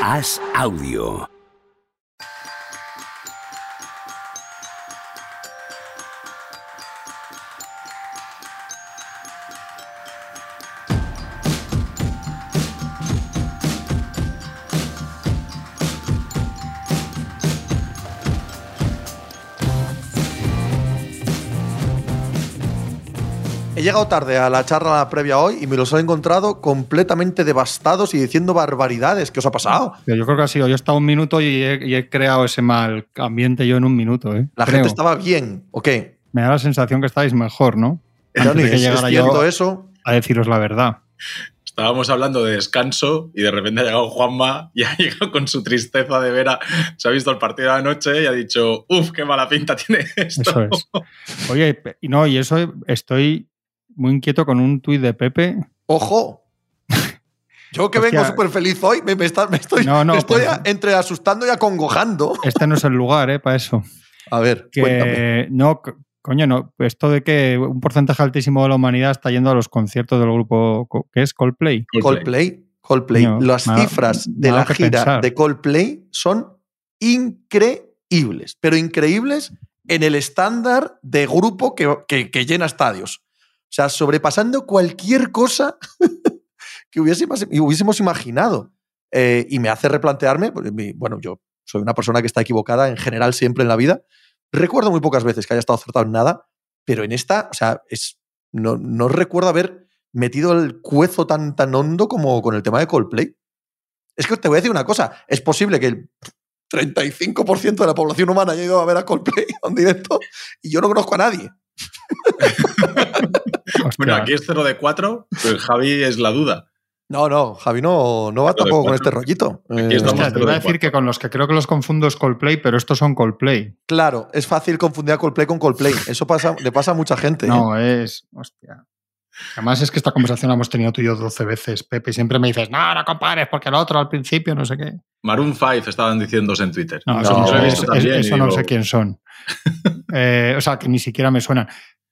Haz audio. He llegado tarde a la charla previa hoy y me los he encontrado completamente devastados y diciendo barbaridades. ¿Qué os ha pasado? Pero yo creo que ha sido. Yo he estado un minuto y he, y he creado ese mal ambiente yo en un minuto. ¿eh? La Creo. gente estaba bien, ¿o qué? Me da la sensación que estáis mejor, ¿no? Antes Johnny, de que ¿es, es cierto yo eso? a deciros la verdad. Estábamos hablando de descanso y de repente ha llegado Juanma y ha llegado con su tristeza de vera. Se ha visto el partido de anoche y ha dicho, uff, qué mala pinta tiene esto. Eso es. Oye, y no, y eso estoy muy inquieto con un tuit de Pepe. ¡Ojo! Yo que Hostia. vengo súper feliz hoy, me, me está- me estoy, No, no, me estoy pues- a- entre asustando y acongojando. Este no es el lugar, ¿eh? Para eso. A ver, cuéntame. Que no, co- coño, no. Esto de que un porcentaje altísimo de la humanidad está yendo a los conciertos del grupo que es Coldplay. Coldplay, Coldplay. Las cifras de la gira pensar. de Coldplay son increíbles, pero increíbles en el estándar de grupo que, que- que llena estadios. O sea, sobrepasando cualquier cosa que hubiésemos, imaginado. Eh, y me hace replantearme, mi- bueno, yo soy una persona que está equivocada en general siempre en la vida. Recuerdo muy pocas veces que haya estado acertado en nada, pero en esta, o sea, no recuerdo haber metido el cuezo tan, tan hondo como con el tema de Coldplay. Es que te voy a decir una cosa, es posible que el 35% de la población humana haya ido a ver a Coldplay en directo y yo no conozco a nadie. Bueno, aquí es 0 de 4, pero el Javi es la duda. No, no, Javi no, no va tampoco con este rollito. Aquí Eh, estamos. te iba a decir que con los que creo que los confundo es Coldplay, pero estos son Coldplay. Claro, es fácil confundir a Coldplay con Coldplay. Eso pasa, le pasa a mucha gente. ¿eh? No, es. Hostia. Además es que esta conversación la hemos tenido tú y yo 12 veces, Pepe, y siempre me dices, no, no compares, porque el otro al principio no sé qué. Maroon 5 estaban diciéndose en Twitter. No, No, eso, no, eso- no digo- sé quién son. Eh, o sea, que ni siquiera me suenan.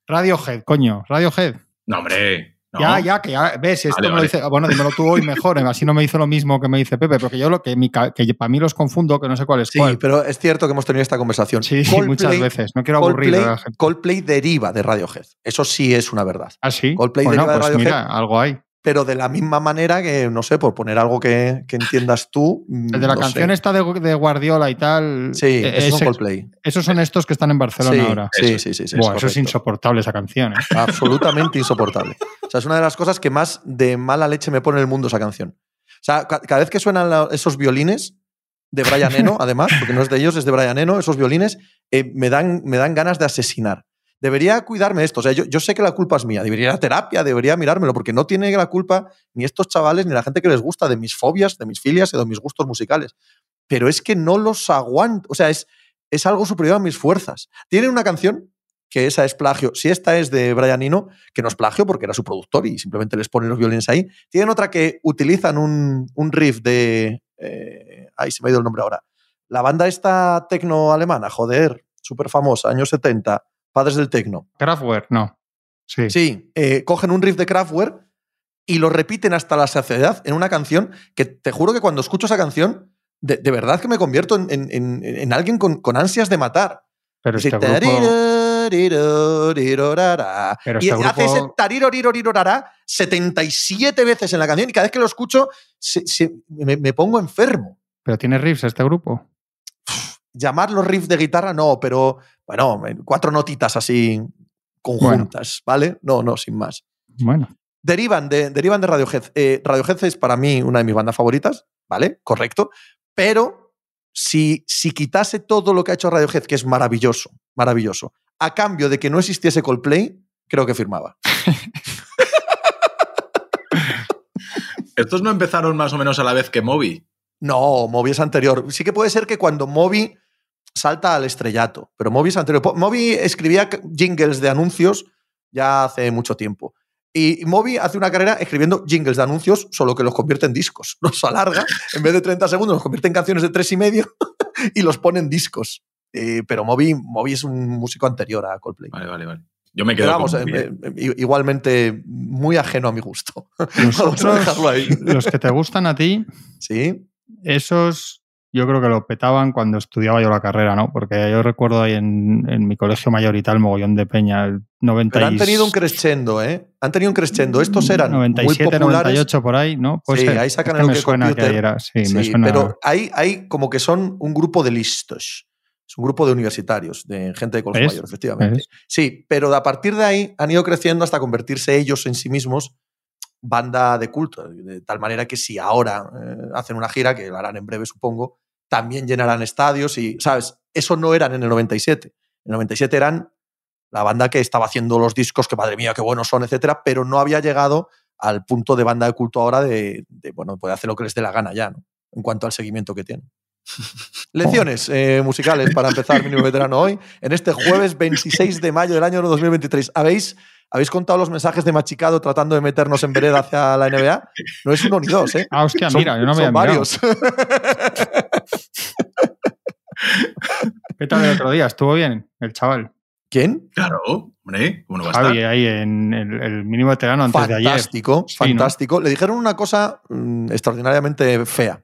Radiohead, coño, Radiohead. No, hombre. No. Ya, ya, que ya, ves, esto Vale, me lo vale. dice, bueno, dímelo tú hoy mejor, así no me dice lo mismo que me dice Pepe, porque yo lo que, mi ca- que para mí los confundo, que no sé cuál es Sí, cuál. pero es cierto que hemos tenido esta conversación. Sí, Coldplay- muchas veces. No quiero aburrir Coldplay, a la gente. Coldplay deriva de Radiohead. Eso sí es una verdad. Ah, sí. Coldplay bueno, deriva de pues Radiohead. mira, algo hay. Pero de la misma manera que, no sé, por poner algo que, que entiendas tú. mm, El de la no canción sé. esta de, de Guardiola y tal. Sí, eh, esos son ese- Coldplay. esos son estos que están en Barcelona Sí, ahora. sí, sí, sí, es eso es insoportable esa canción. ¿eh? Absolutamente insoportable. O sea, es una de las cosas que más de mala leche me pone en el mundo esa canción. O sea, ca- cada vez que suenan la- esos violines de Brian Eno, además, porque no es de ellos, es de Brian Eno, esos violines eh, me, dan, me dan ganas de asesinar. Debería cuidarme esto. O sea, yo, yo sé que la culpa es mía. Debería ir a terapia, debería mirármelo, porque no tiene la culpa ni estos chavales ni la gente que les gusta de mis fobias, de mis filias y de mis gustos musicales. Pero es que no los aguanto. O sea, es, es algo superior a mis fuerzas. Tienen una canción que esa es plagio. Si esta es de Brian Eno, que no es plagio porque era su productor y simplemente les ponen los violines ahí. Tienen otra que utilizan un, un riff de. Eh, ay, se me ha ido el nombre ahora. La banda esta tecno alemana, joder, súper famosa, años 70, padres del tecno. Kraftwerk, no. Sí. Sí, eh, cogen un riff de Kraftwerk y lo repiten hasta la saciedad en una canción que te juro que cuando escucho esa canción, de, de verdad que me convierto en, en- en- en alguien con, con ansias de matar. Pero Sí, este grupo. Pero y este hace ese grupo- tarirorirorara 77 veces en la canción y cada vez que lo escucho se- se- me, me pongo enfermo. pero tiene riffs este grupo. Llamarlos riff de guitarra no, pero bueno, cuatro notitas así conjuntas, ¿vale? No, no, sin más. Bueno, Derivan de, derivan de Radiohead. Eh, Radiohead es para mí una de mis bandas favoritas, ¿vale? Correcto. Pero si, si quitase todo lo que ha hecho Radiohead, que es maravilloso, maravilloso, a cambio de que no existiese Coldplay, creo que firmaba. Estos no empezaron más o menos a la vez que Moby. No, Moby es anterior. Sí que puede ser que cuando Moby salta al estrellato, pero Moby es anterior. Moby escribía jingles de anuncios ya hace mucho tiempo. Y Moby hace una carrera escribiendo jingles de anuncios, solo que los convierte en discos. Los alarga, en vez de 30 segundos, los convierte en canciones de tres y medio y los pone en discos. Eh, pero Moby, Moby es un músico anterior a Coldplay. Vale, vale, vale. Yo me quedo Pero vamos, con eh, ¿eh? eh, igualmente muy ajeno a mi gusto. Vamos a dejarlo ahí. los que te gustan a ti, Sí. esos yo creo que lo petaban cuando estudiaba yo la carrera, ¿no? Porque yo recuerdo ahí en, en mi colegio mayor y tal, mogollón de peña, el 90 Pero han tenido un crescendo, ¿eh? Han tenido un crescendo. Estos eran 97, muy populares. 98 por ahí, ¿no? Puede Sí, ser. ahí sacan Es el me suena que Computer. ahí era, sí, me Sí, suena. pero hay, hay como que son un grupo de listos. Es un grupo de universitarios, de gente de colegio ¿Ves? mayor, efectivamente. ¿Ves? Sí, pero a partir de ahí han ido creciendo hasta convertirse ellos en sí mismos banda de culto. De tal manera que si ahora eh, hacen una gira, que la harán en breve, supongo, también llenarán estadios y, ¿sabes? Eso no eran en el 97. En el 97 eran la banda que estaba haciendo los discos, que madre mía, qué buenos son, etcétera, pero no había llegado al punto de banda de culto ahora de, de, bueno, puede hacer lo que les dé la gana ya, ¿no? En cuanto al seguimiento que tienen. Lecciones eh, musicales para empezar Mínimo Veterano hoy, en este jueves 26 de mayo del año 2023. ¿Habéis, ¿Habéis contado los mensajes de Machicado tratando de meternos en vereda hacia la NBA? No es uno ni dos, ¿eh? Ah, hostia, Son- mira, yo no me son varios. ¿Qué tal el otro día? ¿Estuvo bien el chaval? ¿Quién? Claro, hombre, ¿cómo no va a Javi, estar? ahí en el, el mínimo veterano antes de ayer. Fantástico, Sí, fantástico. Le dijeron una cosa mm, extraordinariamente fea,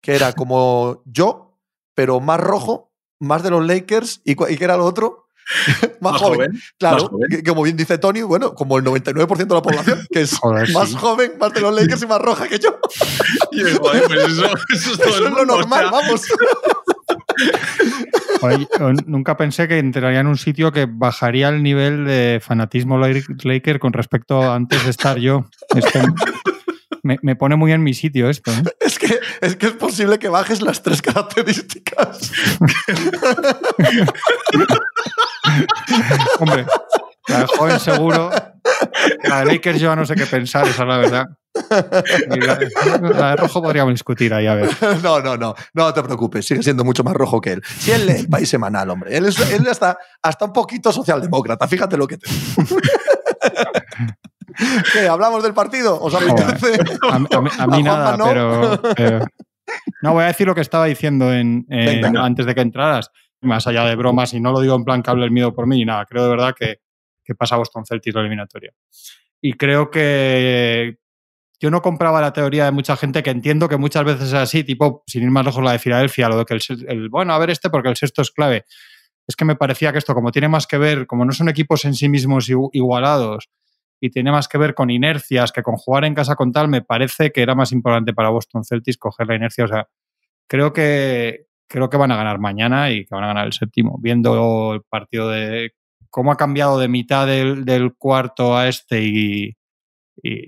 que era como yo, pero más rojo, más de los Lakers, y, ¿y qué era lo otro? más, joven. Claro, más joven. que- como bien dice Tony, bueno, como el 99% de la población, que es Joder, más sí. joven, más de los Lakers y más roja que yo. Y yo, joder, pues eso, eso es todo Eso el es lo normal, vamos. Oye, nunca pensé que entraría en un sitio que bajaría el nivel de fanatismo Lak- Laker con respecto a antes de estar yo. Es que me, me pone muy en mi sitio esto. ¿eh? Es que, es que es posible que bajes las tres características. Hombre, la de joven seguro. La de Lakers yo no sé qué pensar, esa es la verdad. La, la de rojo podríamos discutir ahí, a ver. No, no, no, no te preocupes, sigue siendo mucho más rojo que él. Si él lee el país semanal, hombre, él es, él hasta, hasta un poquito socialdemócrata, fíjate lo que te digo. ¿Qué? ¿Hablamos del partido? ¿Os apetece? A, mí- a mí- a mí nada, no. pero, pero- No, voy a decir lo que estaba diciendo en, en- antes de que entraras. Más allá de bromas, y no lo digo en plan que hable el miedo por mí ni nada. Creo de verdad que, que pasa Boston Celtics la eliminatoria. Y creo que yo no compraba la teoría de mucha gente que entiendo que muchas veces es así, tipo, sin ir más lejos, la de Filadelfia, lo de que el, el- bueno, a ver este porque el sexto es clave. Es que me parecía que esto, como tiene más que ver, como no son equipos en sí mismos igu- igualados, y tiene más que ver con inercias que con jugar en casa con tal, me parece que era más importante para Boston Celtics coger la inercia. O sea, creo que, creo que van a ganar mañana y que van a ganar el séptimo. Viendo el partido de cómo ha cambiado de mitad del, cuarto a este y,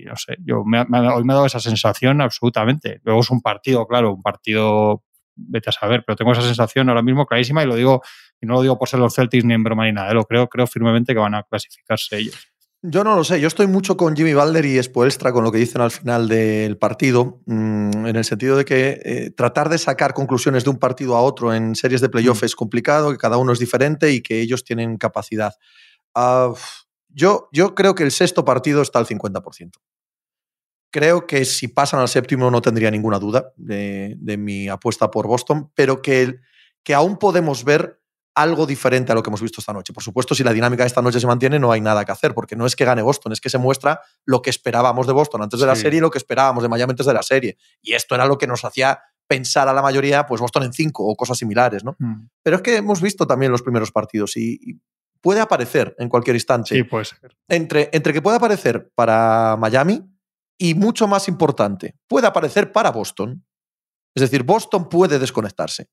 no sé, yo me, me hoy me ha dado esa sensación absolutamente. Luego es un partido, claro, un partido, vete a saber, pero tengo esa sensación ahora mismo clarísima y lo digo, y no lo digo por ser los Celtics ni en broma ni nada, ¿eh? lo creo, creo firmemente que van a clasificarse ellos. Yo no lo sé, yo estoy mucho con Jimmy Balder y Spoelstra con lo que dicen al final del partido, mm, en el sentido de que eh, tratar de sacar conclusiones de un partido a otro en series de playoff Mm. es complicado, que cada uno es diferente y que ellos tienen capacidad. Ah, yo, yo creo que el sexto partido está al 50%. Creo que si pasan al séptimo no tendría ninguna duda de, de mi apuesta por Boston, pero que, que aún podemos ver algo diferente a lo que hemos visto esta noche. Por supuesto, si la dinámica de esta noche se mantiene, no hay nada que hacer, porque no es que gane Boston, es que se muestra lo que esperábamos de Boston antes de la serie y lo que esperábamos de Miami antes de la serie. Y esto era lo que nos hacía pensar a la mayoría, pues Boston en cinco o cosas similares, ¿no? Mm. Pero es que hemos visto también los primeros partidos y, y puede aparecer en cualquier instante Sí, puede ser. entre, entre que puede aparecer para Miami y mucho más importante, puede aparecer para Boston. Es decir, Boston puede desconectarse.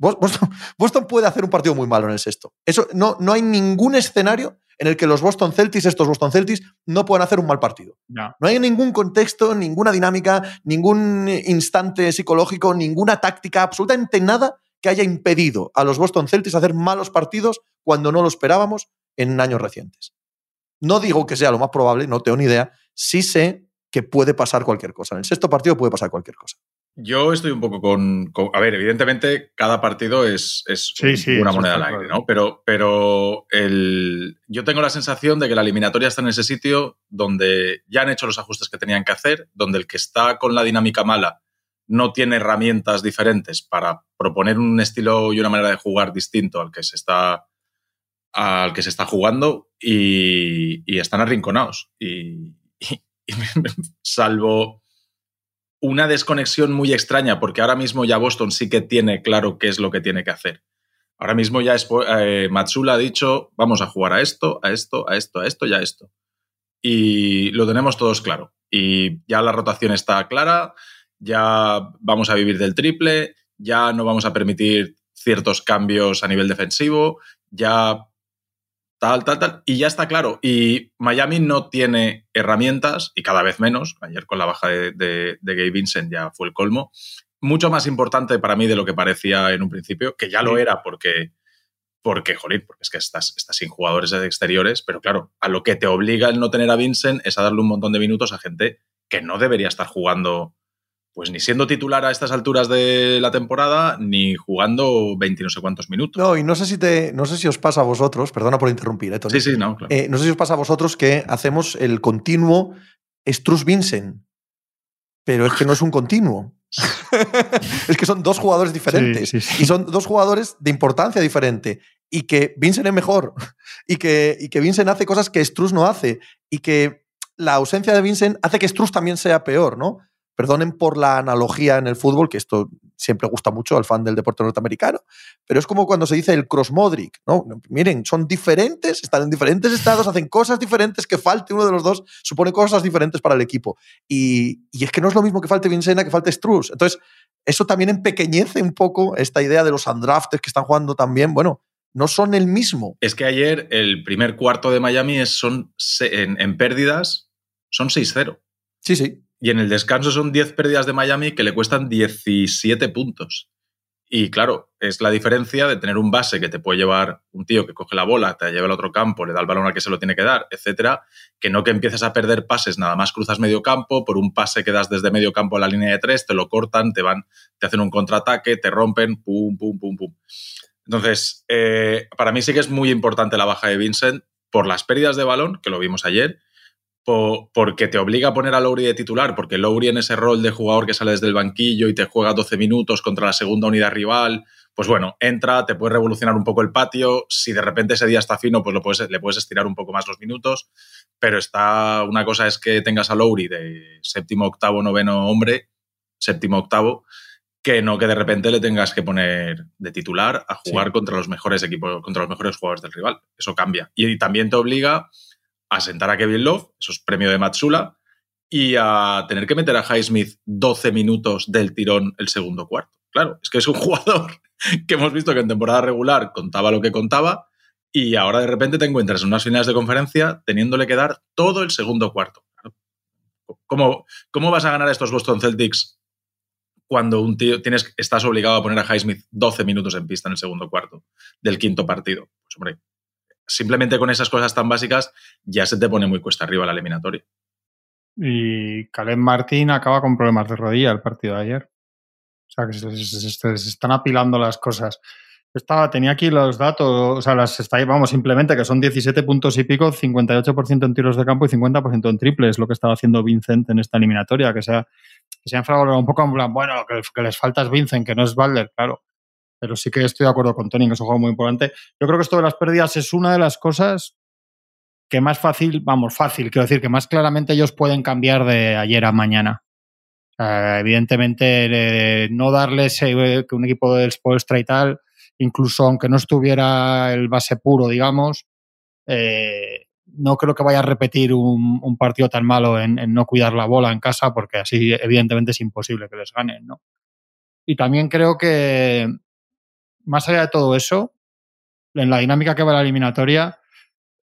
Bos- Boston, Boston puede hacer un partido muy malo en el sexto. Eso, no, no hay ningún escenario en el que los Boston Celtics, estos Boston Celtics, no puedan hacer un mal partido. Ya. No hay ningún contexto, ninguna dinámica, ningún instante psicológico, ninguna táctica, absolutamente nada que haya impedido a los Boston Celtics hacer malos partidos cuando no lo esperábamos en años recientes. No digo que sea lo más probable, no tengo ni idea. Sí sé que puede pasar cualquier cosa. En el sexto partido puede pasar cualquier cosa. Yo estoy un poco con, con- A ver, evidentemente, cada partido es, es Sí, sí, una moneda al aire. ¿no? Pero, pero el, yo tengo la sensación de que la eliminatoria está en ese sitio donde ya han hecho los ajustes que tenían que hacer, donde el que está con la dinámica mala no tiene herramientas diferentes para proponer un estilo y una manera de jugar distinto al que se está al que se está jugando y, y están arrinconados. Y, y- y salvo una desconexión muy extraña, porque ahora mismo ya Boston sí que tiene claro qué es lo que tiene que hacer. Ahora mismo ya eh, Matsula ha dicho, vamos a jugar a esto, a esto, a esto, a esto y a esto. Y lo tenemos todos claro. Y ya la rotación está clara, ya vamos a vivir del triple, ya no vamos a permitir ciertos cambios a nivel defensivo, ya tal, tal, tal, y ya está claro. Y Miami no tiene herramientas, y cada vez menos, ayer con la baja de, de, Gabe Vincent ya fue el colmo, mucho más importante para mí de lo que parecía en un principio, que ya lo era porque, porque jolín, porque es que estás, estás sin jugadores de exteriores, pero claro, a lo que te obliga el no tener a Vincent es a darle un montón de minutos a gente que no debería estar jugando pues ni siendo titular a estas alturas de la temporada, ni jugando 20 no sé cuántos minutos. No, y no sé si te, no sé si os pasa a vosotros, perdona por interrumpir, ¿eh, Sí, sí, no, claro. Eh, no sé si os pasa a vosotros que hacemos el continuo Struz Vincent, pero es que no es un continuo. es que son dos jugadores diferentes y son dos jugadores de importancia diferente y que Vincent es mejor y que, y que Vincent hace cosas que Struz no hace y que la ausencia de Vincent hace que Struz también sea peor, ¿no? Perdonen por la analogía en el fútbol, que esto siempre gusta mucho al fan del deporte norteamericano, pero es como cuando se dice el cross Modric, ¿no? Miren, son diferentes, están en diferentes estados, hacen cosas diferentes, que falte uno de los dos supone cosas diferentes para el equipo. Y, es que no es lo mismo que falte Vincena que falte Struz. Entonces, eso también empequeñece un poco esta idea de los undrafted que están jugando también, bueno, no son el mismo. Es que ayer el primer cuarto de Miami son en, en pérdidas son 6-0. Sí, sí. Y en el descanso son 10 pérdidas de Miami que le cuestan 17 puntos. Y claro, es la diferencia de tener un base que te puede llevar un tío que coge la bola, te lleva al otro campo, le da el balón al que se lo tiene que dar, etcétera, que no que empieces a perder pases, nada más cruzas medio campo, por un pase que das desde medio campo a la línea de tres, te lo cortan, te van, te hacen un contraataque, te rompen, pum, pum, pum, pum. Entonces, eh, para mí sí que es muy importante la baja de Vincent por las pérdidas de balón, que lo vimos ayer, porque te obliga a poner a Lowry de titular, porque Lowry en ese rol de jugador que sale desde el banquillo y te juega 12 minutos contra la segunda unidad rival, pues bueno, entra, te puede revolucionar un poco el patio, si de repente ese día está fino, pues lo puedes, le puedes estirar un poco más los minutos, pero está, una cosa es que tengas a Lowry de séptimo, octavo, noveno hombre, séptimo, octavo, que no que de repente le tengas que poner de titular a jugar contra los mejores equipos, contra los mejores jugadores del rival. Eso cambia. Y también te obliga a sentar a Kevin Love, eso es premio de Matsula, y a tener que meter a Highsmith 12 minutos del tirón el segundo cuarto. Claro, es que es un jugador que hemos visto que en temporada regular contaba lo que contaba y ahora de repente te encuentras en unas finales de conferencia teniéndole que dar todo el segundo cuarto. ¿Cómo, cómo vas a ganar a estos Boston Celtics cuando un tío tienes, estás obligado a poner a Highsmith 12 minutos en pista en el segundo cuarto del quinto partido? Pues hombre, simplemente con esas cosas tan básicas ya se te pone muy cuesta arriba la eliminatoria. Y Caleb Martín acaba con problemas de rodilla el partido de ayer. O sea, que se, están apilando las cosas. Estaba, tenía aquí los datos, o sea, las está, vamos, simplemente que son 17 puntos y pico, 58% en tiros de campo y 50% en triples, lo que estaba haciendo Vincent en esta eliminatoria, que se ha, que se ha un poco en plan, bueno, que, que les falta es Vincent, que no es Balder, claro pero sí que estoy de acuerdo con Tony, que es un juego muy importante. Yo creo que esto de las pérdidas es una de las cosas que más fácil, vamos, fácil, quiero decir, que más claramente ellos pueden cambiar de ayer a mañana. evidentemente, no darles eh, que un equipo del Spolstra y tal, incluso aunque no estuviera el base puro, digamos, eh, no creo que vaya a repetir un, partido tan malo en, en, no cuidar la bola en casa, porque así evidentemente es imposible que les ganen, ¿no? Y también creo que, más allá de todo eso, en la dinámica que va la eliminatoria,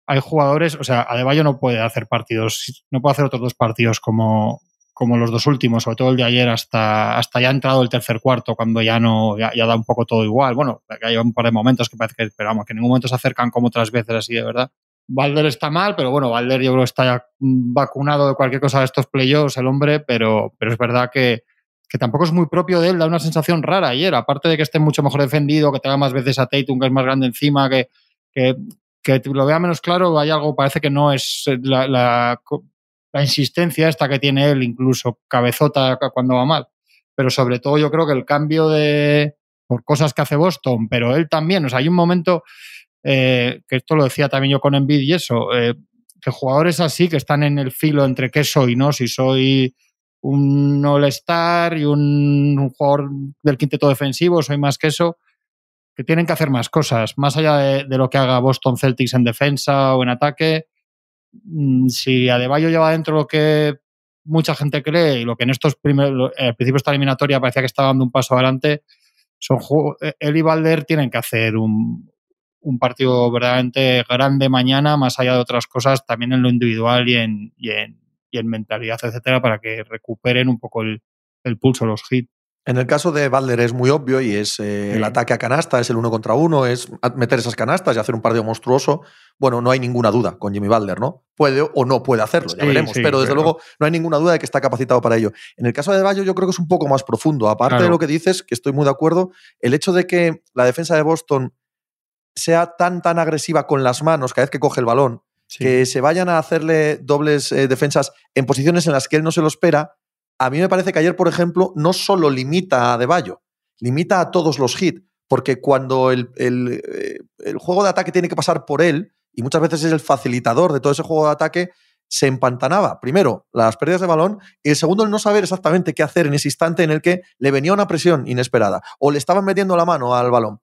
hay jugadores, o sea, Adebayo no puede hacer partidos, no puede hacer otros dos partidos como, como los dos últimos, sobre todo el de ayer hasta, hasta ya ha entrado el tercer cuarto, cuando ya no, ya, da un poco todo igual. Bueno, hay un par de momentos que parece que, esperamos que en ningún momento se acercan como otras veces así, de verdad. Valder está mal, pero bueno, Valder yo creo que está ya vacunado de cualquier cosa de estos playoffs, el hombre, pero, pero es verdad que, que tampoco es muy propio de él, da una sensación rara ayer, aparte de que esté mucho mejor defendido, que tenga más veces a Tatum, que es más grande encima, que, que, lo vea menos claro, hay algo, parece que no es la, la, insistencia esta que tiene él, incluso cabezota cuando va mal. Pero sobre todo yo creo que el cambio de, por cosas que hace Boston, pero él también, o sea, hay un momento, eh, que esto lo decía también yo con Envid y eso, eh, que jugadores así que están en el filo entre qué soy, ¿no? Si soy un All-Star y un, jugador del quinteto defensivo, soy más que eso, que tienen que hacer más cosas, más allá de, lo que haga Boston Celtics en defensa o en ataque. Mm, si Adebayo lleva dentro lo que mucha gente cree y lo que en estos primeros, al principio de esta eliminatoria parecía que estaba dando un paso adelante, son él y Valder tienen que hacer un, un partido verdaderamente grande mañana, más allá de otras cosas, también en lo individual y en, y en, y en mentalidad, etcétera, para que recuperen un poco el, el pulso, los hits. En el caso de Balder es muy obvio y es eh, el ataque a canasta, es el uno contra uno, es meter esas canastas y hacer un partido monstruoso. Bueno, no hay ninguna duda con Jimmy Balder, ¿no? Puede o no puede hacerlo, ya veremos. pero desde luego no hay ninguna duda de que está capacitado para ello. En el caso de Bayo yo creo que es un poco más profundo. Aparte de lo que dices, que estoy muy de acuerdo, el hecho de que la defensa de Boston sea tan, tan agresiva con las manos cada vez que coge el balón, que se vayan a hacerle dobles eh, defensas en posiciones en las que él no se lo espera, a mí me parece que ayer, por ejemplo, no solo limita a De Bayo, limita a todos los hits, porque cuando el, eh, el, juego de ataque tiene que pasar por él, y muchas veces es el facilitador de todo ese juego de ataque, se empantanaba. Primero, las pérdidas de balón, y el segundo, el no saber exactamente qué hacer en ese instante en el que le venía una presión inesperada o le estaban metiendo la mano al balón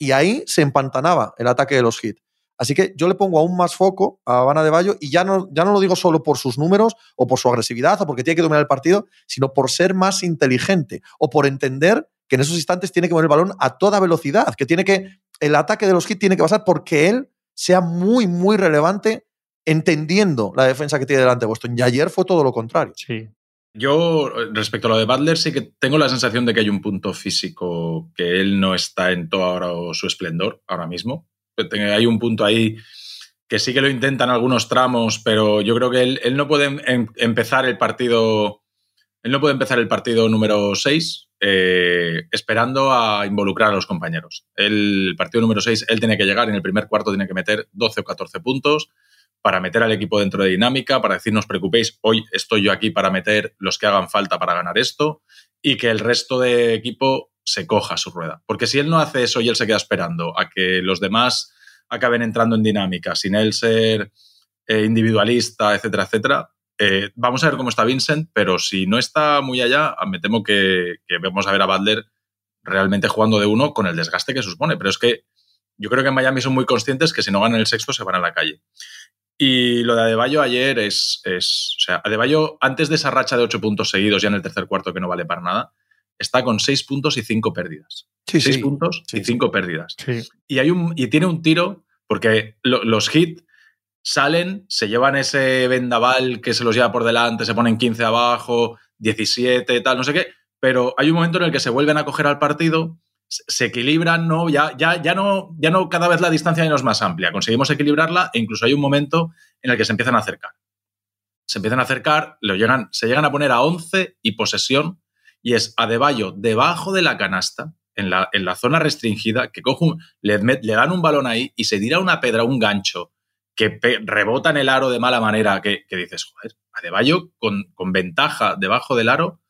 y ahí se empantanaba el ataque de los hits. Así que yo le pongo aún más foco a Habana de Bayo y ya no, ya no lo digo solo por sus números o por su agresividad o porque tiene que dominar el partido, sino por ser más inteligente o por entender que en esos instantes tiene que mover el balón a toda velocidad, que tiene que el ataque de los hits tiene que pasar porque él sea muy muy relevante entendiendo la defensa que tiene delante de Boston. Y ayer fue todo lo contrario. Sí. Yo, respecto a lo de Butler, sí que tengo la sensación de que hay un punto físico que él no está en todo su esplendor ahora mismo. Hay un punto ahí que sí que lo intentan algunos tramos, pero yo creo que él, no puede em, em, empezar el partido. Él no puede empezar el partido número 6 eh, esperando a involucrar a los compañeros. El partido número 6, él tiene que llegar en el primer cuarto, tiene que meter 12 o 14 puntos para meter al equipo dentro de dinámica, para decir no os preocupéis, hoy estoy yo aquí para meter los que hagan falta para ganar esto y que el resto de equipo se coja su rueda. Porque si él no hace eso y él se queda esperando a que los demás acaben entrando en dinámica sin él ser eh, individualista, etcétera, etcétera, eh, vamos a ver cómo está Vincent, pero si no está muy allá, me temo que, que vamos a ver a Butler realmente jugando de uno con el desgaste que supone. Pero es que yo creo que en Miami son muy conscientes que si no ganan el sexto se van a la calle. Y lo de Adebayo ayer es, es, O sea, Adebayo, antes de esa racha de ocho puntos seguidos, ya en el tercer cuarto que no vale para nada, está con seis puntos y cinco pérdidas. Sí, seis sí. puntos Sí, y sí. cinco pérdidas. Sí. Y, hay un, y tiene un tiro, porque lo- los hits salen, se llevan ese vendaval que se los lleva por delante, se ponen 15 abajo, 17, tal, no sé qué, pero hay un momento en el que se vuelven a coger al partido, se- equilibran, ¿no? Ya, ya, ya no, ya no cada vez la distancia ya no es más amplia, conseguimos equilibrarla e incluso hay un momento en el que se empiezan a acercar. Se empiezan a acercar, lo llegan, se llegan a poner a 11 y posesión, y es Adebayo debajo de la canasta, en la, en la zona restringida, que coge un- le, dan un balón ahí y se tira una pedra, un gancho, que rebota en el aro de mala manera, que, que dices, joder, Adebayo con, con ventaja debajo del aro,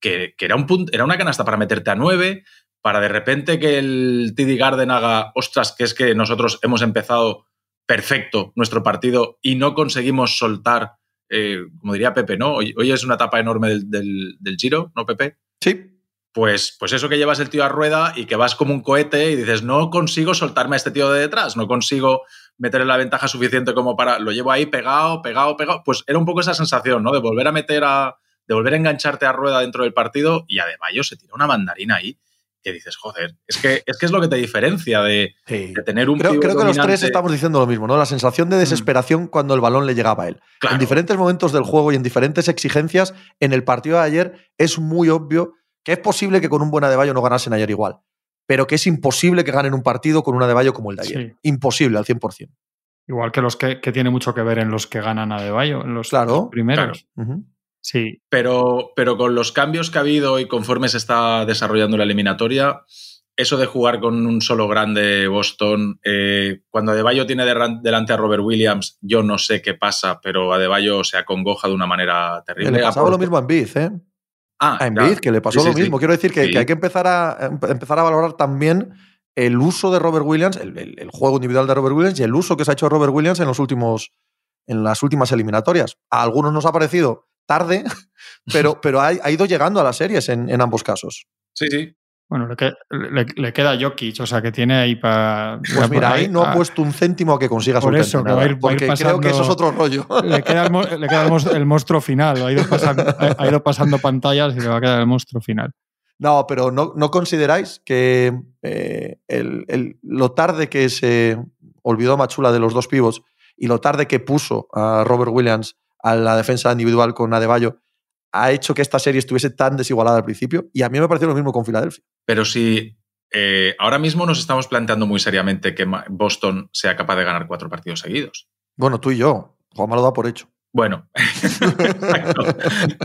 que, que era, un punt- era una canasta para meterte a 9, para de repente que el TD Garden haga, ostras, que es que nosotros hemos empezado perfecto nuestro partido y no conseguimos soltar, eh, como diría Pepe, ¿no? Hoy, hoy es una etapa enorme del, del, del Giro, ¿no, Pepe? Sí, Pues, pues eso que llevas el tío a rueda y que vas como un cohete y dices, no consigo soltarme a este tío de detrás, no consigo meterle la ventaja suficiente como para, lo llevo ahí pegado, pegado, pegado. Pues era un poco esa sensación, ¿no? De volver a meter a, de volver a engancharte a rueda dentro del partido y además se tira una mandarina ahí que dices, joder, es que es, que es lo que te diferencia de, sí. de tener un Creo, creo que los tres estamos diciendo lo mismo, ¿no? La sensación de desesperación cuando el balón le llegaba a él. Claro. En diferentes momentos del juego y en diferentes exigencias, en el partido de ayer es muy obvio que es posible que con un buen Adebayo no ganasen ayer igual, pero que es imposible que ganen un partido con un Adebayo como el de ayer. Sí. Imposible al 100%. Igual que los que, que tiene mucho que ver en los que ganan a De Bayo, en los, Claro, los primeros. Ujú. Sí, Pero, pero con los cambios que ha habido y conforme se está desarrollando la eliminatoria, eso de jugar con un solo grande Boston, eh, cuando Adebayo tiene delante a Robert Williams, yo no sé qué pasa, pero Adebayo se acongoja de una manera terrible. Le pasaba lo mismo a Embiid, ¿eh? Ah, A ya. Embiid, que le pasó Sí, lo sí, sí. mismo. Quiero decir que, Sí. que hay que empezar a, em- empezar a valorar también el uso de Robert Williams, el, el- el juego individual de Robert Williams y el uso que se ha hecho de Robert Williams en, los últimos, en las últimas eliminatorias. A algunos nos ha parecido tarde, pero, pero ha, ha ido llegando a las series en, en ambos casos. Sí, sí. Bueno, le, que- le- le queda Jokic, o sea, que tiene ahí para... Pues mira, ahí no ha puesto un céntimo a que consiga Por eso, que va a ir- va a ir porque creo que eso es otro rollo. Le queda, el, le queda el, monstruo final, ha ido, pasando, ha, ido pasando pantallas y le va a quedar el monstruo final. No, pero ¿no, no consideráis que eh, el- el- lo tarde que se olvidó Machula de los dos pivos y lo tarde que puso a Robert Williams a la defensa individual con Adebayo ha hecho que esta serie estuviese tan desigualada al principio? Y a mí me pareció lo mismo con Filadelfia. Pero si eh, ahora mismo nos estamos planteando muy seriamente que Boston sea capaz de ganar cuatro partidos seguidos. Bueno, tú y yo. Juanma lo da por hecho. Bueno, exacto.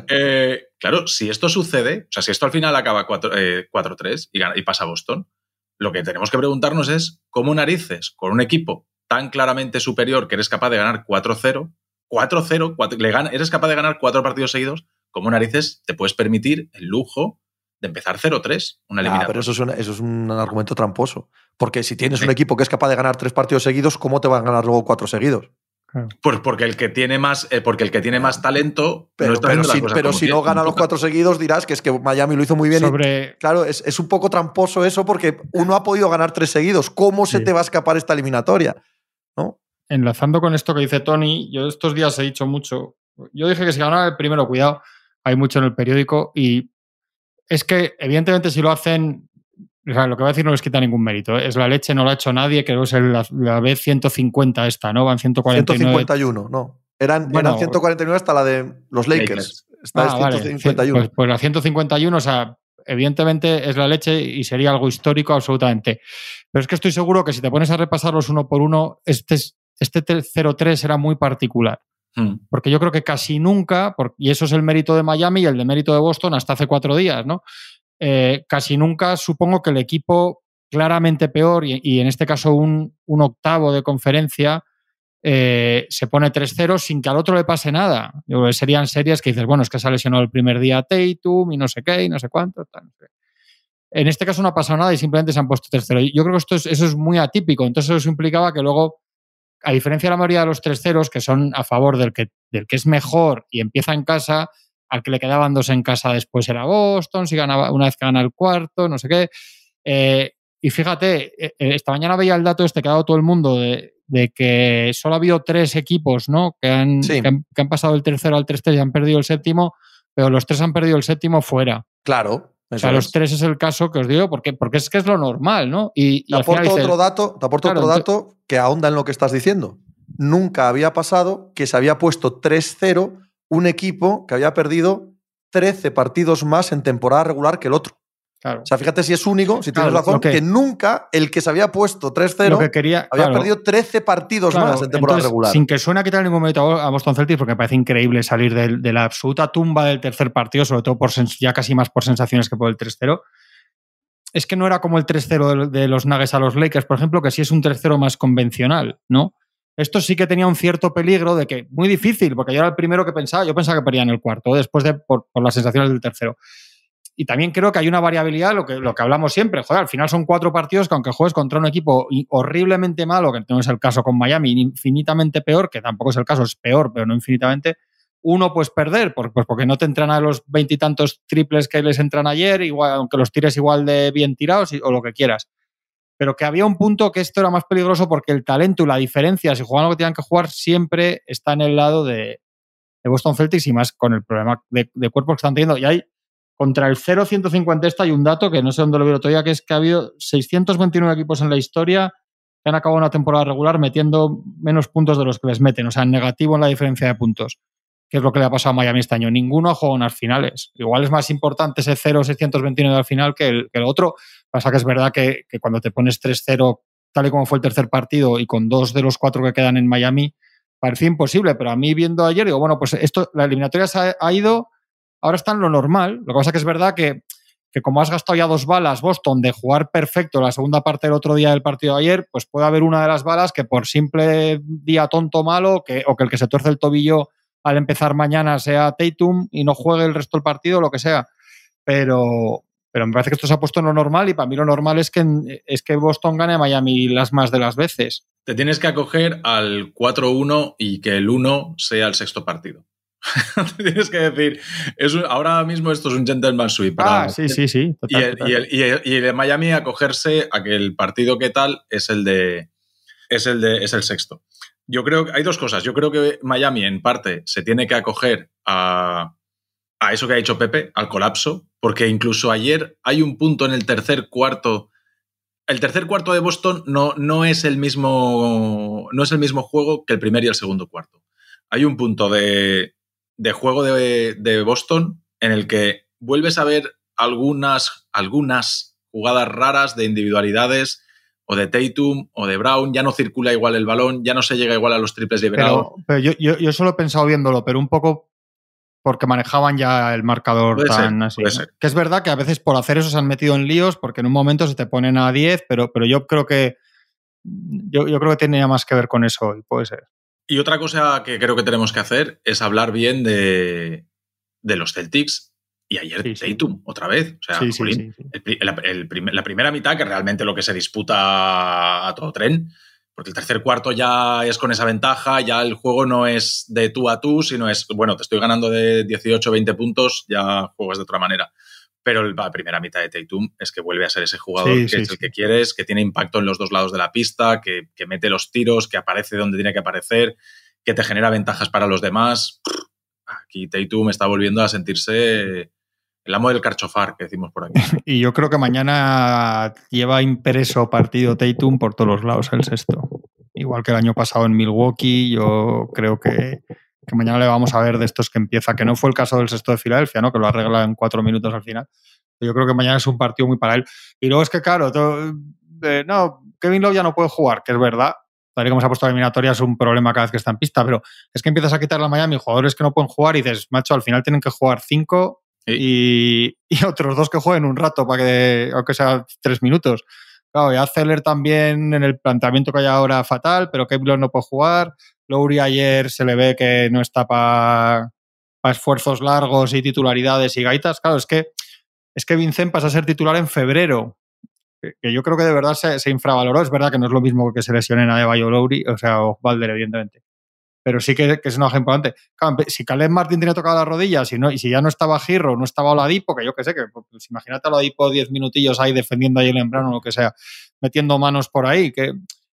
Eh, claro, si esto sucede, o sea, si esto al final acaba 4, eh, 4-3 y, y pasa a Boston, lo que tenemos que preguntarnos es cómo narices con un equipo tan claramente superior que eres capaz de ganar 4-0, 4-0, cuatro- le gana- eres capaz de ganar cuatro partidos seguidos, cómo narices te puedes permitir el lujo de empezar 0-3, una Ah, eliminatoria. pero eso es, un, eso es un argumento tramposo. Porque si tienes Sí. un equipo que es capaz de ganar tres partidos seguidos, ¿cómo te van a ganar luego cuatro seguidos? Pues porque el que tiene más, eh, porque el que tiene más talento Pero, no está pero si, cosas pero como si no gana los cuatro seguidos, dirás que es que Miami lo hizo muy bien. y- Claro, es, es un poco tramposo eso porque uno ha podido ganar tres seguidos. ¿Cómo se te va a escapar esta eliminatoria? ¿No? Enlazando con esto que dice Tony, yo estos días he dicho mucho. Yo dije que si ganaba el primero, cuidado, hay mucho en el periódico y es que, evidentemente, si lo hacen, o sea, lo que voy a decir no les quita ningún mérito. ¿eh? Es la leche, no lo ha hecho nadie, creo que es la, la B150 esta, ¿no? Van 149. 151, no. Eran, Bueno, eran 149 hasta la de los Lakers. Lakers. Esta es Ah, vale. 151. Pues, pues la 151, o sea, evidentemente es la leche y sería algo histórico absolutamente. Pero es que estoy seguro que si te pones a repasarlos uno por uno, este, es- este 0-3 era muy particular. Hmm. Porque yo creo que casi nunca, y eso es el mérito de Miami y el de mérito de Boston hasta hace cuatro días, ¿no? Eh, casi nunca supongo que el equipo claramente peor, y, y en este caso un, un octavo de conferencia, eh, se pone 3-0 sin que al otro le pase nada. Yo creo que serían series que dices, bueno, es que se ha lesionado el primer día Tatum y no sé qué, y no sé cuánto. tal, no sé qué. En este caso no ha pasado nada y simplemente se han puesto 3-0. Y Yo creo que esto es, eso es muy atípico. Entonces eso implicaba que luego a diferencia de la mayoría de los tres ceros que son a favor del que, del que es mejor y empieza en casa, al que le quedaban dos en casa después era Boston, si ganaba una vez que gana el cuarto, no sé qué. Eh, y fíjate, eh, eh, esta mañana veía el dato este que ha dado todo el mundo de, de que solo ha habido tres equipos ¿no? que, han, Sí. que, han, que han pasado el tercero al 3-3 y han perdido el séptimo, pero los tres han perdido el séptimo fuera. Claro. O eso sea, los es. tres es el caso que os digo, porque, porque es que es lo normal, ¿no? Y, y Te final aporto otro dato, te aporto Claro, otro dato que ahonda en lo que estás diciendo. Nunca había pasado que se había puesto 3-0 un equipo que había perdido 13 partidos más en temporada regular que el otro. Claro, O sea, fíjate si es único, si tienes Claro, razón, que- que, nunca el que se había puesto lo 3-0 que quería, había claro, perdido 13 partidos más en temporada entonces, regular. Sin que suene a quitar ningún mérito a Boston Celtics, porque me parece increíble salir de, la absoluta tumba del tercer partido, sobre todo por ya casi más por sensaciones que por el 3-0. Es que no era como el 3-0 de, de los Nuggets a los Lakers, por ejemplo, que sí es un 3-0 más convencional, ¿no? Esto sí que tenía un cierto peligro de que, muy difícil, porque yo era el primero que pensaba, yo pensaba que perdían el cuarto, después de por, por las sensaciones del tercero. Y también creo que hay una variabilidad, lo que, lo que hablamos siempre. Al final son cuatro partidos que aunque juegues contra un equipo horriblemente malo, que no es el caso con Miami, infinitamente peor, que tampoco es el caso, es peor, pero no infinitamente, uno puedes perder, pues porque no te entran a los veintitantos triples que les entran ayer, igual, aunque los tires igual de bien tirados o lo que quieras. Pero que había un punto que esto era más peligroso porque el talento y la diferencia, si juegan lo que tenían que jugar, siempre está en el lado de, de Boston Celtics y más con el problema de, de cuerpos que están teniendo. Y hay contra el 0-150 esta hay un dato que no sé dónde lo otro día, que es que ha habido 629 equipos en la historia que han acabado una temporada regular metiendo menos puntos de los que les meten, o sea, en negativo en la diferencia de puntos, que es lo que le ha pasado a Miami este año. Ninguno ha jugado unas finales. Igual es más importante ese 0-629 al final que el, otro. Pasa que es verdad que, que cuando te pones 3-0, tal y como fue el tercer partido, y con dos de los cuatro que quedan en Miami, parecía imposible, pero a mí viendo ayer, digo, bueno, pues esto, la eliminatoria se ha ido ahora está en lo normal. Lo que pasa que es verdad que, que como has gastado ya dos balas, Boston, de jugar perfecto la segunda parte del otro día del partido de ayer, pues puede haber una de las balas que por simple día tonto malo, que, o que el que se tuerce el tobillo al empezar mañana sea Tatum y no juegue el resto del partido, lo que sea. Pero, pero me parece que esto se ha puesto en lo normal y para mí lo normal es que, es que Boston gane a Miami las más de las veces. Te tienes que acoger al 4-1 y que el 1 sea el sexto partido. tienes que decir, es ahora mismo esto es un gentleman sweep. ah, sí, sí, sí. y, el, y, de Miami acogerse a que el partido que tal es el de es el de es el sexto. Yo creo que hay dos cosas. Yo creo que Miami en parte se tiene que acoger a, a eso que ha dicho Pepe, al colapso, porque incluso ayer hay un punto en el tercer cuarto el tercer cuarto de Boston no, no, es el mismo, no es el mismo juego que el primer y el segundo cuarto. Hay un punto de, juego de, Boston en el que vuelves a ver algunas, algunas jugadas raras de individualidades o de Tatum o de Brown, ya no circula igual el balón, ya no se llega igual a los triples de Brown. Pero, yo, yo, solo he pensado viéndolo, pero un poco porque manejaban ya el marcador tan así. Que es verdad que a veces por hacer eso se han metido en líos, porque en un momento se te ponen a 10, pero, pero yo creo que yo, yo creo que tenía más que ver con eso y puede ser. Y otra cosa que creo que tenemos que hacer es hablar bien de, de los Celtics y ayer Tatum, otra vez. O sea, la primera mitad, que realmente lo que se disputa a todo tren, porque el tercer cuarto ya es con esa ventaja, ya el juego no es de tú a tú, sino es, bueno, te estoy ganando de 18, 20 puntos, ya juegas de otra manera. Pero la primera mitad de Tatum es que vuelve a ser ese jugador que es el que quieres, que tiene impacto en los dos lados de la pista, que, que mete los tiros, que aparece donde tiene que aparecer, que te genera ventajas para los demás. Aquí Tatum está volviendo a sentirse el amo del carchofar, que decimos por aquí. Y yo creo que mañana lleva impreso partido Tatum por todos los lados el sexto. Igual que el año pasado en Milwaukee, yo creo que, mañana le vamos a ver de estos que empieza, que no fue el caso del sexto de Filadelfia, ¿no? que lo arregla en cuatro minutos al final. Yo creo que mañana es un partido muy para él. Y luego es que, claro, eh, no, Kevin Love ya no puede jugar, que es verdad. Tal y como se ha puesto la eliminatoria, es un problema cada vez que está en pista, pero es que empiezas a quitarle a Miami jugadores que no pueden jugar y dices, macho, al final tienen que jugar cinco y, otros dos que jueguen un rato para que, aunque sea tres minutos. Claro, y a Zeller también en el planteamiento que hay ahora fatal, pero Kevin no puede jugar. Lowry ayer se le ve que no está para esfuerzos largos y titularidades y gaitas. Claro, es que, es que Vincent pasa a ser titular en febrero, que, yo creo que de verdad se, infravaloró. Es verdad que no es lo mismo que se lesionen a Eva Lowry, o sea, o Valder, evidentemente pero sí que, es una importante. si Caleb Martín tiene tocado las rodillas no, y si ya no estaba Girro, no estaba Oladipo, que yo que sé, que pues, imagínate a Oladipo 10 minutillos ahí defendiendo a Jalen Brown o lo que sea, metiendo manos por ahí, que...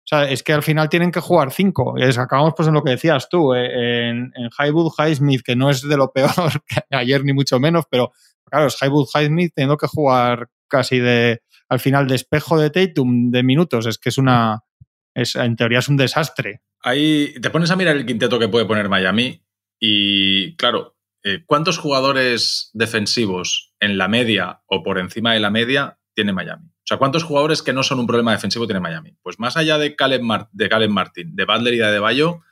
O sea, es que al final tienen que jugar cinco. Acabamos pues en lo que decías tú, eh, en, en Highwood Highsmith, que no es de lo peor que ayer ni mucho menos, pero claro, es Highwood Highsmith teniendo que jugar casi de al final de espejo de Tatum de minutos. Es que es una, es, en teoría es un desastre. Ahí te pones a mirar el quinteto que puede poner Miami y, claro, eh, ¿cuántos jugadores defensivos en la media o por encima de la media tiene Miami? Sea, ¿cuántos jugadores que no son un problema defensivo tiene Miami? Pues más allá de Caleb, de Caleb Martin, de Butler y de Adebayo,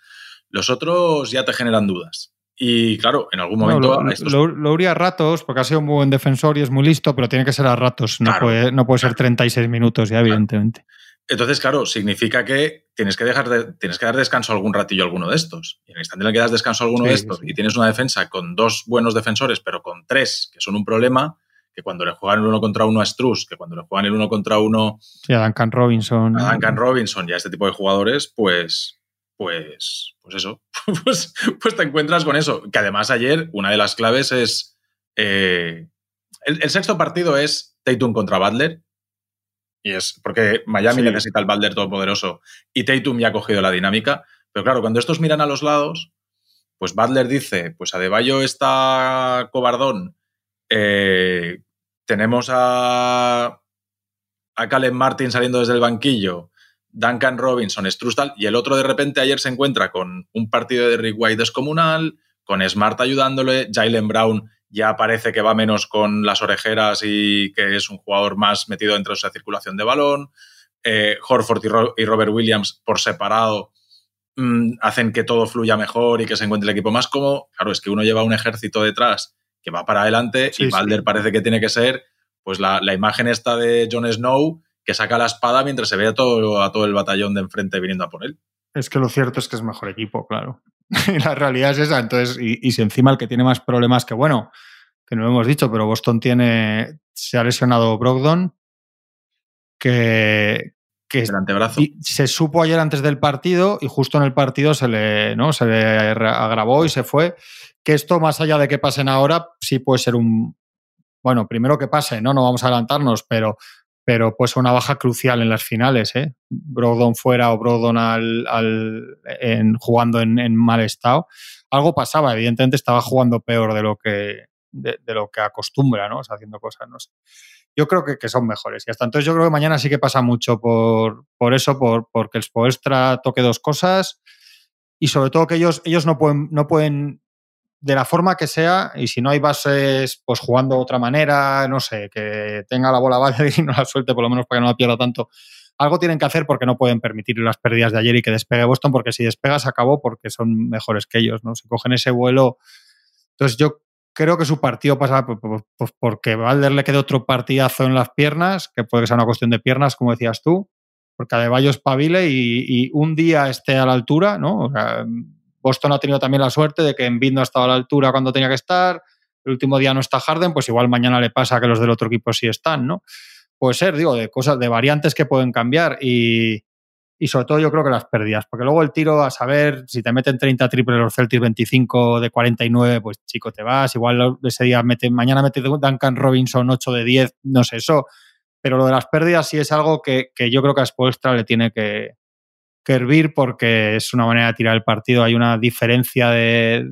los otros ya te generan dudas. Y claro, en algún momento. lo, lo, a ratos, porque ha sido un muy buen defensor y es muy listo, pero tiene que ser a ratos. No, puede, no puede ser 36 minutos ya, evidentemente. Entonces, claro, significa que tienes que dejar de, tienes que dar descanso a algún ratillo a alguno de estos. Y en el instante en el que das descanso a alguno de estos y tienes una defensa con dos buenos defensores, pero con tres que son un problema, que cuando le juegan el uno contra uno a Struz, que cuando le juegan el uno contra uno sí, a Duncan Robinson. A Duncan Robinson y a este tipo de jugadores, pues, pues, pues eso, pues, pues te encuentras con eso. Que además ayer una de las claves es... Eh, el, el, sexto partido es Tatum contra Butler, y es porque Miami necesita el Balder todopoderoso y Tatum ya ha cogido la dinámica. Pero claro, cuando estos miran a los lados, pues Butler dice, pues Adebayo está cobardón, eh, tenemos a, a Caleb Martin saliendo desde el banquillo, Duncan Robinson, Strustal, y el otro de repente ayer se encuentra con un partido de Rick White descomunal, con Smart ayudándole, Jalen Brown ya parece que va menos con las orejeras y que es un jugador más metido dentro de esa circulación de balón. Eh, Horford y, Robert Williams por separado mm, hacen que todo fluya mejor y que se encuentre el equipo más cómodo. Claro, es que uno lleva un ejército detrás que va para adelante y Balder parece que tiene que ser pues la, imagen esta de Jon Snow que saca la espada mientras se ve a todo, a todo el batallón de enfrente viniendo a por él. Es que lo cierto es que es mejor equipo, claro. la realidad es esa. Entonces, y, si encima el que tiene más problemas que, bueno, que no lo hemos dicho, pero Boston tiene, se ha lesionado Brogdon, que, que El antebrazo. se supo ayer antes del partido y justo en el partido se le, ¿no? se le agravó y se fue. Que esto, más allá de que pasen ahora, sí puede ser un. Bueno, primero que pase, ¿no? No vamos a adelantarnos, pero, pero puede ser una baja crucial en las finales, ¿eh? Brogdon fuera o Brogdon al, al- en- jugando en, en mal estado. Algo pasaba, evidentemente estaba jugando peor de lo que, de, de lo que acostumbra, ¿no? O sea, haciendo cosas, no sé yo creo que, que son mejores. Y hasta entonces yo creo que mañana sí que pasa mucho por, por eso, por, porque el Spoelstra toque dos cosas y sobre todo que ellos, ellos no, pueden, no pueden, de la forma que sea, y si no hay bases, pues jugando de otra manera, no sé, que tenga la bola vale y no la suelte por lo menos para que no la pierda tanto. Algo tienen que hacer porque no pueden permitir las pérdidas de ayer y que despegue Boston, porque si despega se acabó porque son mejores que ellos, ¿no? Si cogen ese vuelo. Entonces yo creo que su partido pasa pues, porque Valder le quede otro partidazo en las piernas, que puede que sea una cuestión de piernas, como decías tú, porque Adebayo espabile y, y un día esté a la altura, ¿no? Boston ha tenido también la suerte de que Embiid no ha estado a la altura cuando tenía que estar, el último día no está Harden, pues igual mañana le pasa que los del otro equipo sí están, ¿no? Puede ser, digo, de cosas, de variantes que pueden cambiar y, y sobre todo yo creo que las pérdidas, porque luego el tiro a saber si te meten 30 triples los Celtics 25 de 49, pues chico te vas, igual ese día mete, mañana mete Duncan Robinson 8 de 10, no sé, eso, pero lo de las pérdidas sí es algo que, que yo creo que a Spoelstra le tiene que, que hervir porque es una manera de tirar el partido, hay una diferencia de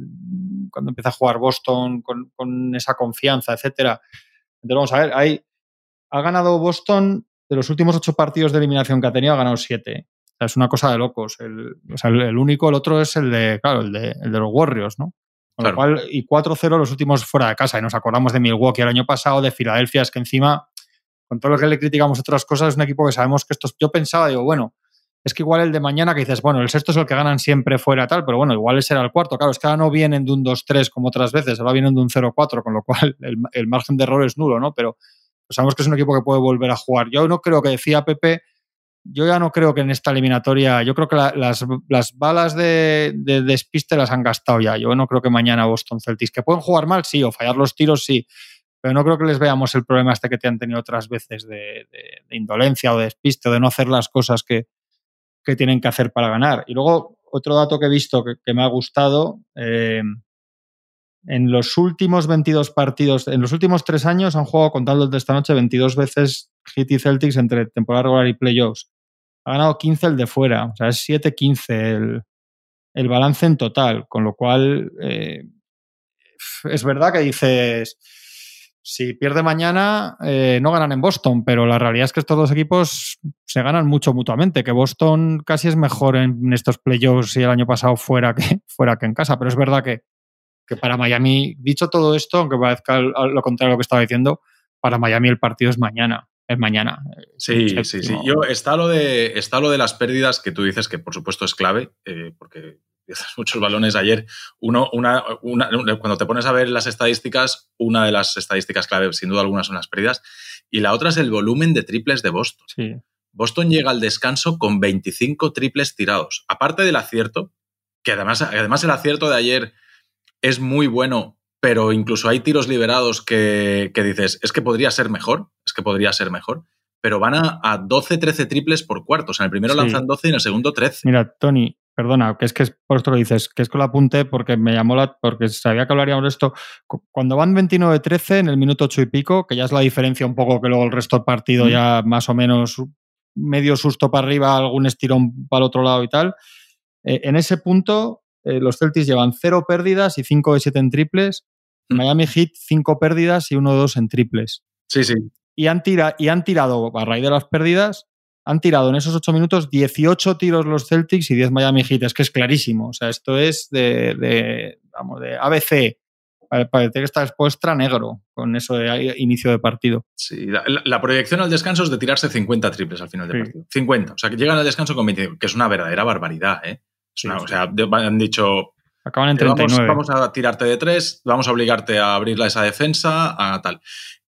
cuando empieza a jugar Boston con, con esa confianza, etcétera. Entonces vamos a ver, hay, ha ganado Boston de los últimos ocho partidos de eliminación que ha tenido, ha ganado siete. Sea, es una cosa de locos. El, o sea, el, el único, el otro es el de, claro, el de, el de los Warriors, ¿no? Con Claro. lo cual, y 4-0 los últimos fuera de casa. Y nos acordamos de Milwaukee el año pasado, de Filadelfia, es que encima, con todo lo que le criticamos otras cosas, es un equipo que sabemos que estos. Yo pensaba, digo, bueno, es que igual el de mañana que dices, bueno, el sexto es el que ganan siempre fuera tal, pero bueno, igual ese era el cuarto. Claro, es que ahora no vienen de un 2-3 como otras veces, ahora vienen de un 0-4, con lo cual el, el margen de error es nulo, ¿no? Pero pues sabemos que es un equipo que puede volver a jugar. Yo no creo que decía Pepe, yo ya no creo que en esta eliminatoria, yo creo que la, las, las, balas de, de, despiste las han gastado ya. Yo no creo que mañana Boston Celtics, que pueden jugar mal, sí, o fallar los tiros, sí, pero no creo que les veamos el problema este que te han tenido otras veces de, indolencia o de despiste o de no hacer las cosas que, que, tienen que hacer para ganar. Y luego, otro dato que he visto que, que me ha gustado, eh, en los últimos 22 partidos, en los últimos tres años han jugado, contando el de esta noche, 22 veces Heat y Celtics entre temporada regular y playoffs. Ha ganado 15 el de fuera, o sea, es 7-15 el, el, balance en total, con lo cual eh, es verdad que dices, si pierde mañana, eh, no ganan en Boston, pero la realidad es que estos dos equipos se ganan mucho mutuamente, que Boston casi es mejor en estos playoffs y el año pasado fuera que, fuera que en casa, pero es verdad que que para Miami, dicho todo esto, aunque parezca lo contrario a lo que estaba diciendo, para Miami el partido es mañana. Es mañana. Sí, es sí, sí. Yo, está, lo de, está lo de las pérdidas que tú dices que por supuesto es clave, eh, porque muchos balones ayer. Uno, una, una, cuando te pones a ver las estadísticas, una de las estadísticas clave, sin duda alguna, son las pérdidas. Y la otra es el volumen de triples de Boston. Sí. Boston llega al descanso con 25 triples tirados. Aparte del acierto, que además, además el acierto de ayer es muy bueno, pero incluso hay tiros liberados que, que, dices, es que podría ser mejor, es que podría ser mejor, pero van a, a 12, 13 triples por cuarto. O sea, en el primero sí. lanzan 12 y en el segundo 13. Mira, Tony, perdona, que es que es por esto lo dices, que es que lo apunté porque me llamó la. porque sabía que hablaríamos de esto. Cuando van 29-13 en el minuto 8 y pico, que ya es la diferencia un poco que luego el resto del partido mm. ya más o menos medio susto para arriba, algún estirón para el otro lado y tal. Eh, en ese punto, eh, los Celtics llevan cero pérdidas y 5 de 7 en triples. Mm. Miami Heat, 5 pérdidas y 1 de 2 en triples. Sí, sí. Y han, tira, y han tirado, a raíz de las pérdidas, han tirado en esos 8 minutos 18 tiros los Celtics y 10 Miami Heat. Es que es clarísimo. O sea, esto es de, de vamos, de ABC. Parece que está expuesta negro con eso de inicio de partido. Sí, la, la, proyección al descanso es de tirarse 50 triples al final del sí. partido. 50. O sea, que llegan al descanso con 20, que es una verdadera barbaridad, ¿eh? Sí, o sea, han dicho. Acaban en 39. Vamos, vamos, a tirarte de tres, vamos a obligarte a abrirla esa defensa, a tal.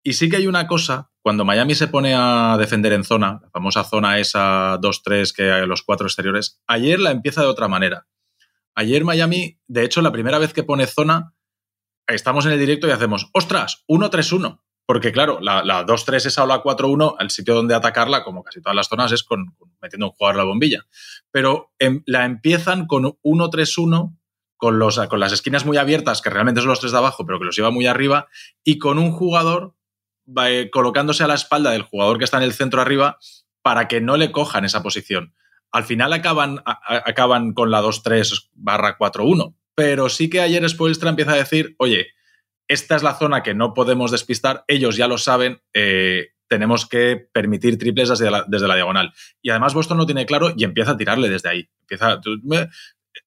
Y sí que hay una cosa, cuando Miami se pone a defender en zona, la famosa zona esa 2-3 que hay los cuatro exteriores, ayer la empieza de otra manera. Ayer Miami, de hecho, la primera vez que pone zona, estamos en el directo y hacemos, ostras, 1-3-1. Porque, claro, la, 2-3 esa o la 4-1, el sitio donde atacarla, como casi todas las zonas, es con, metiendo un jugador la bombilla. Pero em, la empiezan con 1-3-1, con, con las esquinas muy abiertas, que realmente son los tres de abajo, pero que los lleva muy arriba, y con un jugador eh, colocándose a la espalda del jugador que está en el centro arriba para que no le cojan esa posición. Al final acaban, acaban con la 2-3 barra 4-1, pero sí que ayer Spoelstra empieza a decir, oye, esta es la zona que no podemos despistar, ellos ya lo saben, eh, tenemos que permitir triples desde la, desde la, diagonal. Y además Boston no tiene claro y empieza a tirarle desde ahí. Empieza,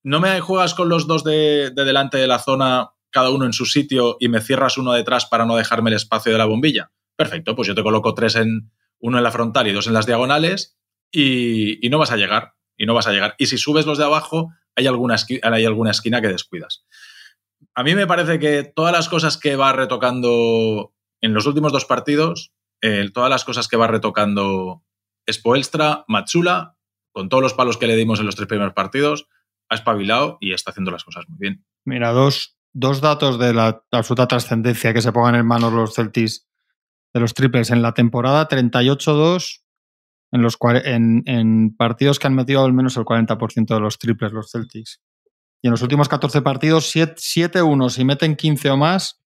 no me juegas con los dos de, delante de la zona, cada uno en su sitio, y me cierras uno detrás para no dejarme el espacio de la bombilla. Perfecto, pues yo te coloco tres en uno en la frontal y dos en las diagonales y, y no vas a llegar. Y no vas a llegar. Y si subes los de abajo, hay alguna, hay alguna esquina que descuidas a mí me parece que todas las cosas que va retocando en los últimos dos partidos, todas las cosas que va retocando Spoelstra, Matsula, con todos los palos que le dimos en los tres primeros partidos, ha espabilado y está haciendo las cosas muy bien. Mira, dos, dos datos de la absoluta trascendencia que se pongan en manos los Celtics de los triples. En la temporada 38-2, en, los, en, en partidos que han metido al menos el 40% de los triples los Celtics. Y en los últimos 14 partidos, 7-1 si meten 15 o más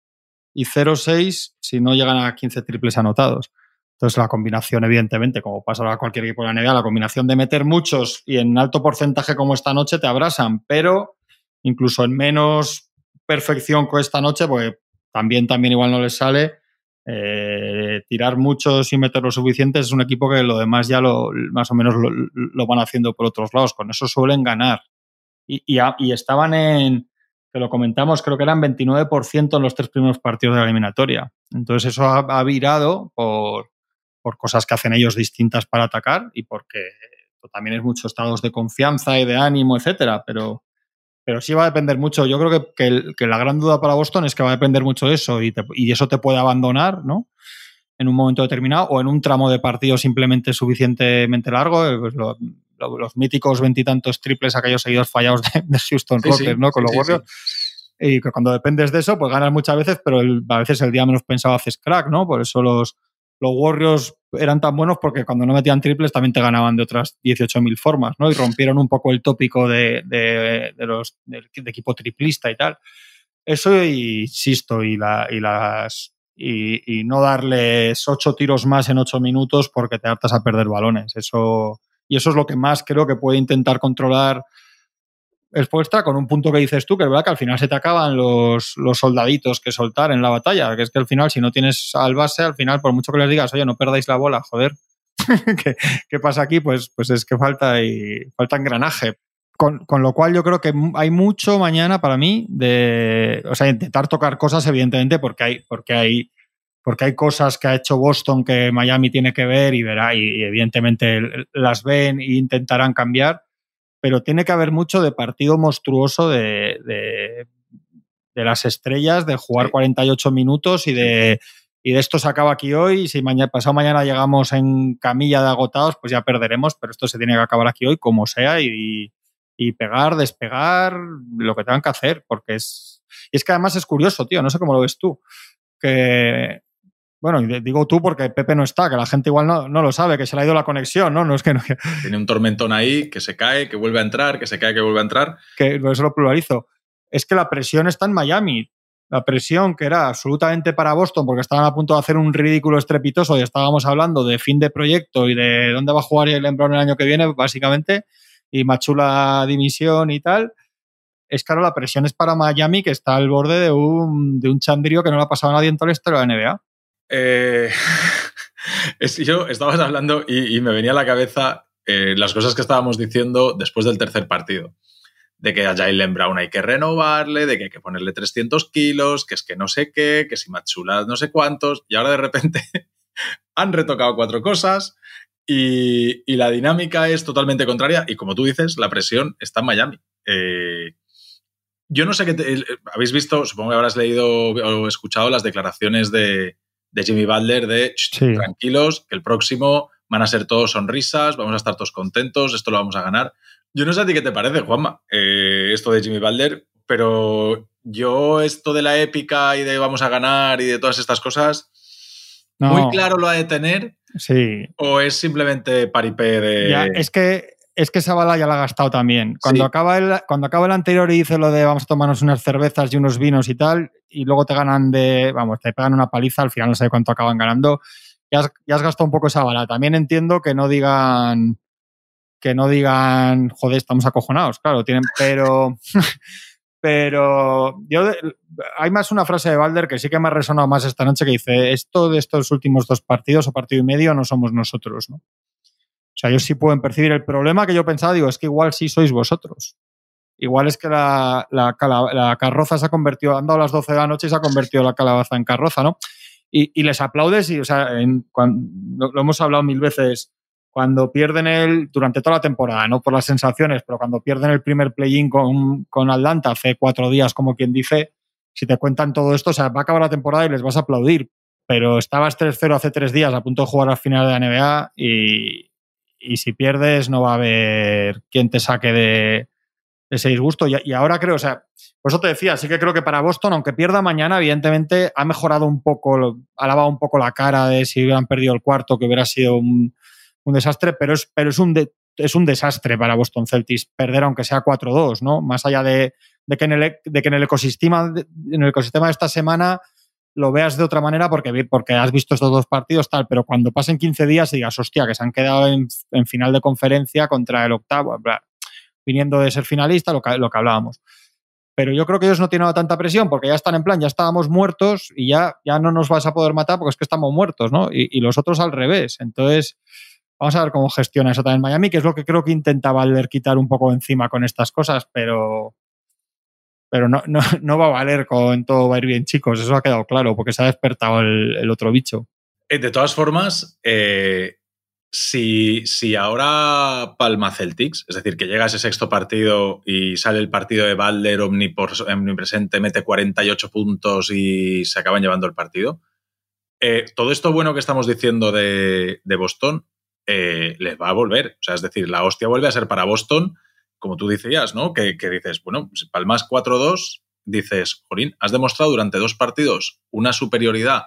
y 0-6 si no llegan a 15 triples anotados. Entonces la combinación, evidentemente, como pasa a cualquier equipo de la NBA, la combinación de meter muchos y en alto porcentaje como esta noche te abrasan, pero incluso en menos perfección que esta noche, pues también, también igual no les sale, eh, tirar muchos y meter lo suficiente es un equipo que lo demás ya lo, más o menos lo, van haciendo por otros lados. Con eso suelen ganar y, estaban en, que lo comentamos, creo que eran 29% en los tres primeros partidos de la eliminatoria. Entonces eso ha, virado por, por, cosas que hacen ellos distintas para atacar y porque también es muchos estados de confianza y de ánimo, etcétera, pero, pero sí va a depender mucho. Yo creo que, que, la gran duda para Boston es que va a depender mucho de eso y, y eso te puede abandonar, ¿no? En un momento determinado o en un tramo de partido simplemente suficientemente largo, eh, pues lo, los míticos veintitantos triples, aquellos seguidos fallados de, Houston Rockets, ¿no? Con los Warriors. Y que cuando dependes de eso, pues ganas muchas veces, pero a veces el día menos pensado haces crack, ¿no? Por eso los, los Warriors eran tan buenos porque cuando no metían triples también te ganaban de otras 18.000 formas, ¿no? Y rompieron un poco el tópico de, de, los, del equipo triplista y tal. Eso, insisto, y, la, y las y, y, no darles ocho tiros más en ocho minutos porque te hartas a perder balones. Eso, y eso es lo que más creo que puede intentar controlar expuesta con un punto que dices tú, que es verdad que al final se te acaban los, los, soldaditos que soltar en la batalla, que es que al final si no tienes al base, al final por mucho que les digas, oye, no perdáis la bola, joder, ¿Qué, pasa aquí? Pues, pues es que falta, y, falta engranaje. Con, con, lo cual yo creo que hay mucho mañana para mí de, o sea, intentar tocar cosas evidentemente porque hay, porque hay porque hay cosas que ha hecho Boston que Miami tiene que ver y verá, y, evidentemente las ven e intentarán cambiar, pero tiene que haber mucho de partido monstruoso de, de, las estrellas, de jugar 48 minutos y de, y de esto se acaba aquí hoy, y si mañana, pasado mañana llegamos en camilla de agotados, pues ya perderemos, pero esto se tiene que acabar aquí hoy como sea y, y pegar, despegar, lo que tengan que hacer, porque es... Y es que además es curioso, tío, no sé cómo lo ves tú, que bueno, digo tú porque Pepe no está, que la gente igual no, no, lo sabe, que se le ha ido la conexión, ¿no? No es que no. Tiene un tormentón ahí que se cae, que vuelve a entrar, que se cae, que vuelve a entrar. Que eso lo pluralizo. Es que la presión está en Miami. La presión que era absolutamente para Boston, porque estaban a punto de hacer un ridículo estrepitoso y estábamos hablando de fin de proyecto y de dónde va a jugar el Embron el año que viene, básicamente, y Machula dimisión y tal es claro, la presión es para Miami, que está al borde de un, de un chandrío que no le ha pasado a nadie en toda la historia de la NBA. Eh, yo estabas hablando y, me venía a la cabeza eh, las cosas que estábamos diciendo después del tercer partido. De que a Jalen Brown hay que renovarle, de que hay que ponerle 300 kilos, que es que no sé qué, que si Machula no sé cuántos, y ahora de repente han retocado cuatro cosas y, la dinámica es totalmente contraria y como tú dices, la presión está en Miami. Eh, yo no sé qué... habéis visto, supongo que habrás leído o escuchado las declaraciones de, de Jimmy Butler de tranquilos, que el próximo van a ser todos sonrisas, vamos a estar todos contentos, esto lo vamos a ganar. Yo no sé a ti qué te parece, Juanma, eh, esto de Jimmy Butler, pero yo esto de la épica y de vamos a ganar y de todas estas cosas, muy claro lo ha de tener. Sí. ¿O es simplemente paripé de.? es que. Es que esa bala ya la ha gastado también. Cuando, acaba el, cuando acaba el anterior y dice lo de vamos a tomarnos unas cervezas y unos vinos y tal, y luego te ganan de, vamos, te pegan una paliza, al final no sé cuánto acaban ganando, ya has, ya has gastado un poco esa bala. También entiendo que no digan, que no digan, joder, estamos acojonados, claro, tienen, pero, pero yo, hay más una frase de Balder que sí que me ha resonado más esta noche que dice, esto de estos últimos dos partidos o partido y medio no somos nosotros, ¿no? O sea, ellos sí pueden percibir el problema que yo pensaba, digo, es que igual sí sois vosotros. Igual es que la, carroza se ha convertido, han dado las 12 de la noche y se ha convertido la calabaza en carroza, ¿no? Y, les aplaudes y, o sea, lo, lo, hemos hablado mil veces, cuando pierden el, durante toda la temporada, no por las sensaciones, pero cuando pierden el primer play-in con, con Atlanta hace cuatro días, como quien dice, si te cuentan todo esto, o sea, va a acabar la temporada y les vas a aplaudir. Pero estabas 3-0 hace tres días a punto de jugar al final de la NBA y, y si pierdes no va a haber quien te saque de, ese disgusto. Y, ahora creo, o sea, por eso te decía, sí que creo que para Boston, aunque pierda mañana, evidentemente ha mejorado un poco, ha lavado un poco la cara de si hubieran perdido el cuarto, que hubiera sido un, desastre, pero es, pero es un, es un desastre para Boston Celtics perder aunque sea 4-2, ¿no? Más allá de, de, que en el, de que en el ecosistema en el ecosistema de esta semana lo veas de otra manera porque, porque has visto estos dos partidos tal, pero cuando pasen 15 días y digas, hostia, que se han quedado en, en final de conferencia contra el octavo, viniendo de ser finalista, lo que, lo que hablábamos. Pero yo creo que ellos no tienen tanta presión porque ya están en plan, ya estábamos muertos y ya, ya no nos vas a poder matar porque es que estamos muertos, ¿no? Y, y los otros al revés. Entonces, Vamos a ver cómo gestiona eso también Miami, que es lo que creo que intenta Valer quitar un poco encima con estas cosas, pero, pero no, no, no, va a valer con todo va a ir bien, chicos. Eso ha quedado claro, porque se ha despertado el, otro bicho. Eh, de todas formas, eh, si, si, ahora palma Celtics, es decir, que llega ese sexto partido y sale el partido de Balder omnipresente, mete 48 puntos y se acaban llevando el partido, eh, todo esto bueno que estamos diciendo de, de Boston eh, les va a volver. O sea, es decir, la hostia vuelve a ser para Boston, como tú decías, ¿no? Que, dices, bueno, palmas 4-2, dices, Jorín, has demostrado durante dos partidos una superioridad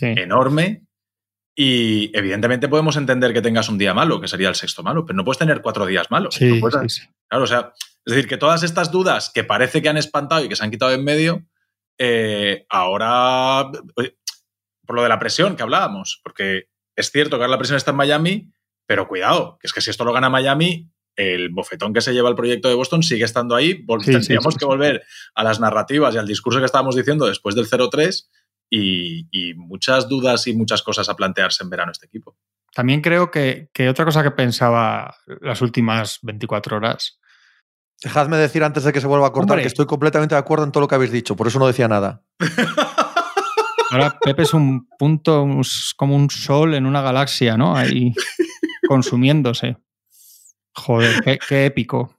enorme y evidentemente podemos entender que tengas un día malo, que sería el sexto malo, pero no puedes tener cuatro días malos. claro, o sea, es decir, que todas estas dudas que parece que han espantado y que se han quitado en medio, eh, ahora, por lo de la presión que hablábamos, porque es cierto que ahora la presión está en Miami, pero cuidado, que es que si esto lo gana Miami, el bofetón que se lleva el proyecto de Boston sigue estando ahí. tendríamos que volver a las narrativas y al discurso que estábamos diciendo después del 0-3 y, muchas dudas y muchas cosas a plantearse en verano este equipo. También creo que, otra cosa que pensaba las últimas 24 horas. Dejadme decir antes de que se vuelva a cortar que estoy completamente de acuerdo en todo lo que habéis dicho, por eso no decía nada. Ahora Pepe es un punto, como un sol en una galaxia, ¿no? Ahí consumiéndose. Joder, qué, épico.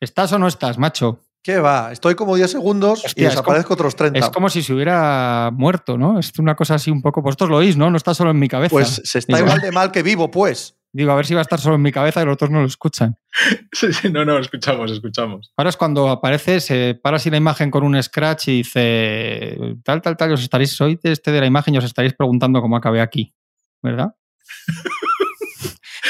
¿Estás o no estás, macho? ¿Qué va? Estoy como 10 segundos y desaparezco otros 30. Es como si se hubiera muerto, ¿no? Es una cosa así un poco. Vosotros lo oís, ¿no? No está solo en mi cabeza. Pues se está igual de mal que vivo, pues. Digo, a ver si va a estar solo en mi cabeza y los otros no lo escuchan. Sí, sí, no, no, escuchamos, escuchamos. Ahora es cuando aparece, se para así la imagen con un scratch y dice, tal, tal, tal, os estaréis, hoy este de la imagen y os estaréis preguntando cómo acabé aquí, ¿verdad?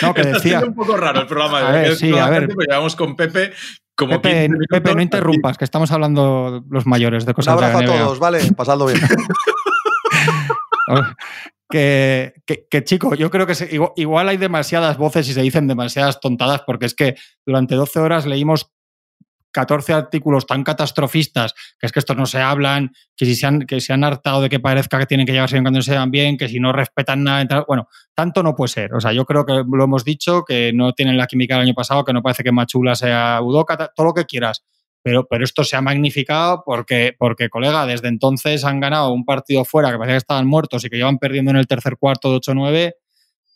no, que decía... un poco raro el programa. A ver, sí, a ver. Llevamos con Pepe como Pepe, Pepe, no interrumpas, que estamos hablando los mayores de cosas. Un abrazo a todos, vale, pasadlo bien. que, que, chico, yo creo que igual, hay demasiadas voces y se dicen demasiadas tontadas porque es que durante 12 horas leímos 14 artículos tan catastrofistas que es que estos no se hablan, que si se han, que se han hartado de que parezca que tienen que llevarse bien cuando se dan bien, que si no respetan nada, bueno, tanto no puede ser. O sea, yo creo que lo hemos dicho, que no tienen la química del año pasado, que no parece que Machula sea Udoca, todo lo que quieras pero, esto se ha magnificado porque, porque, colega, desde entonces han ganado un partido fuera que parecía que estaban muertos y que llevan perdiendo en el tercer cuarto de 8-9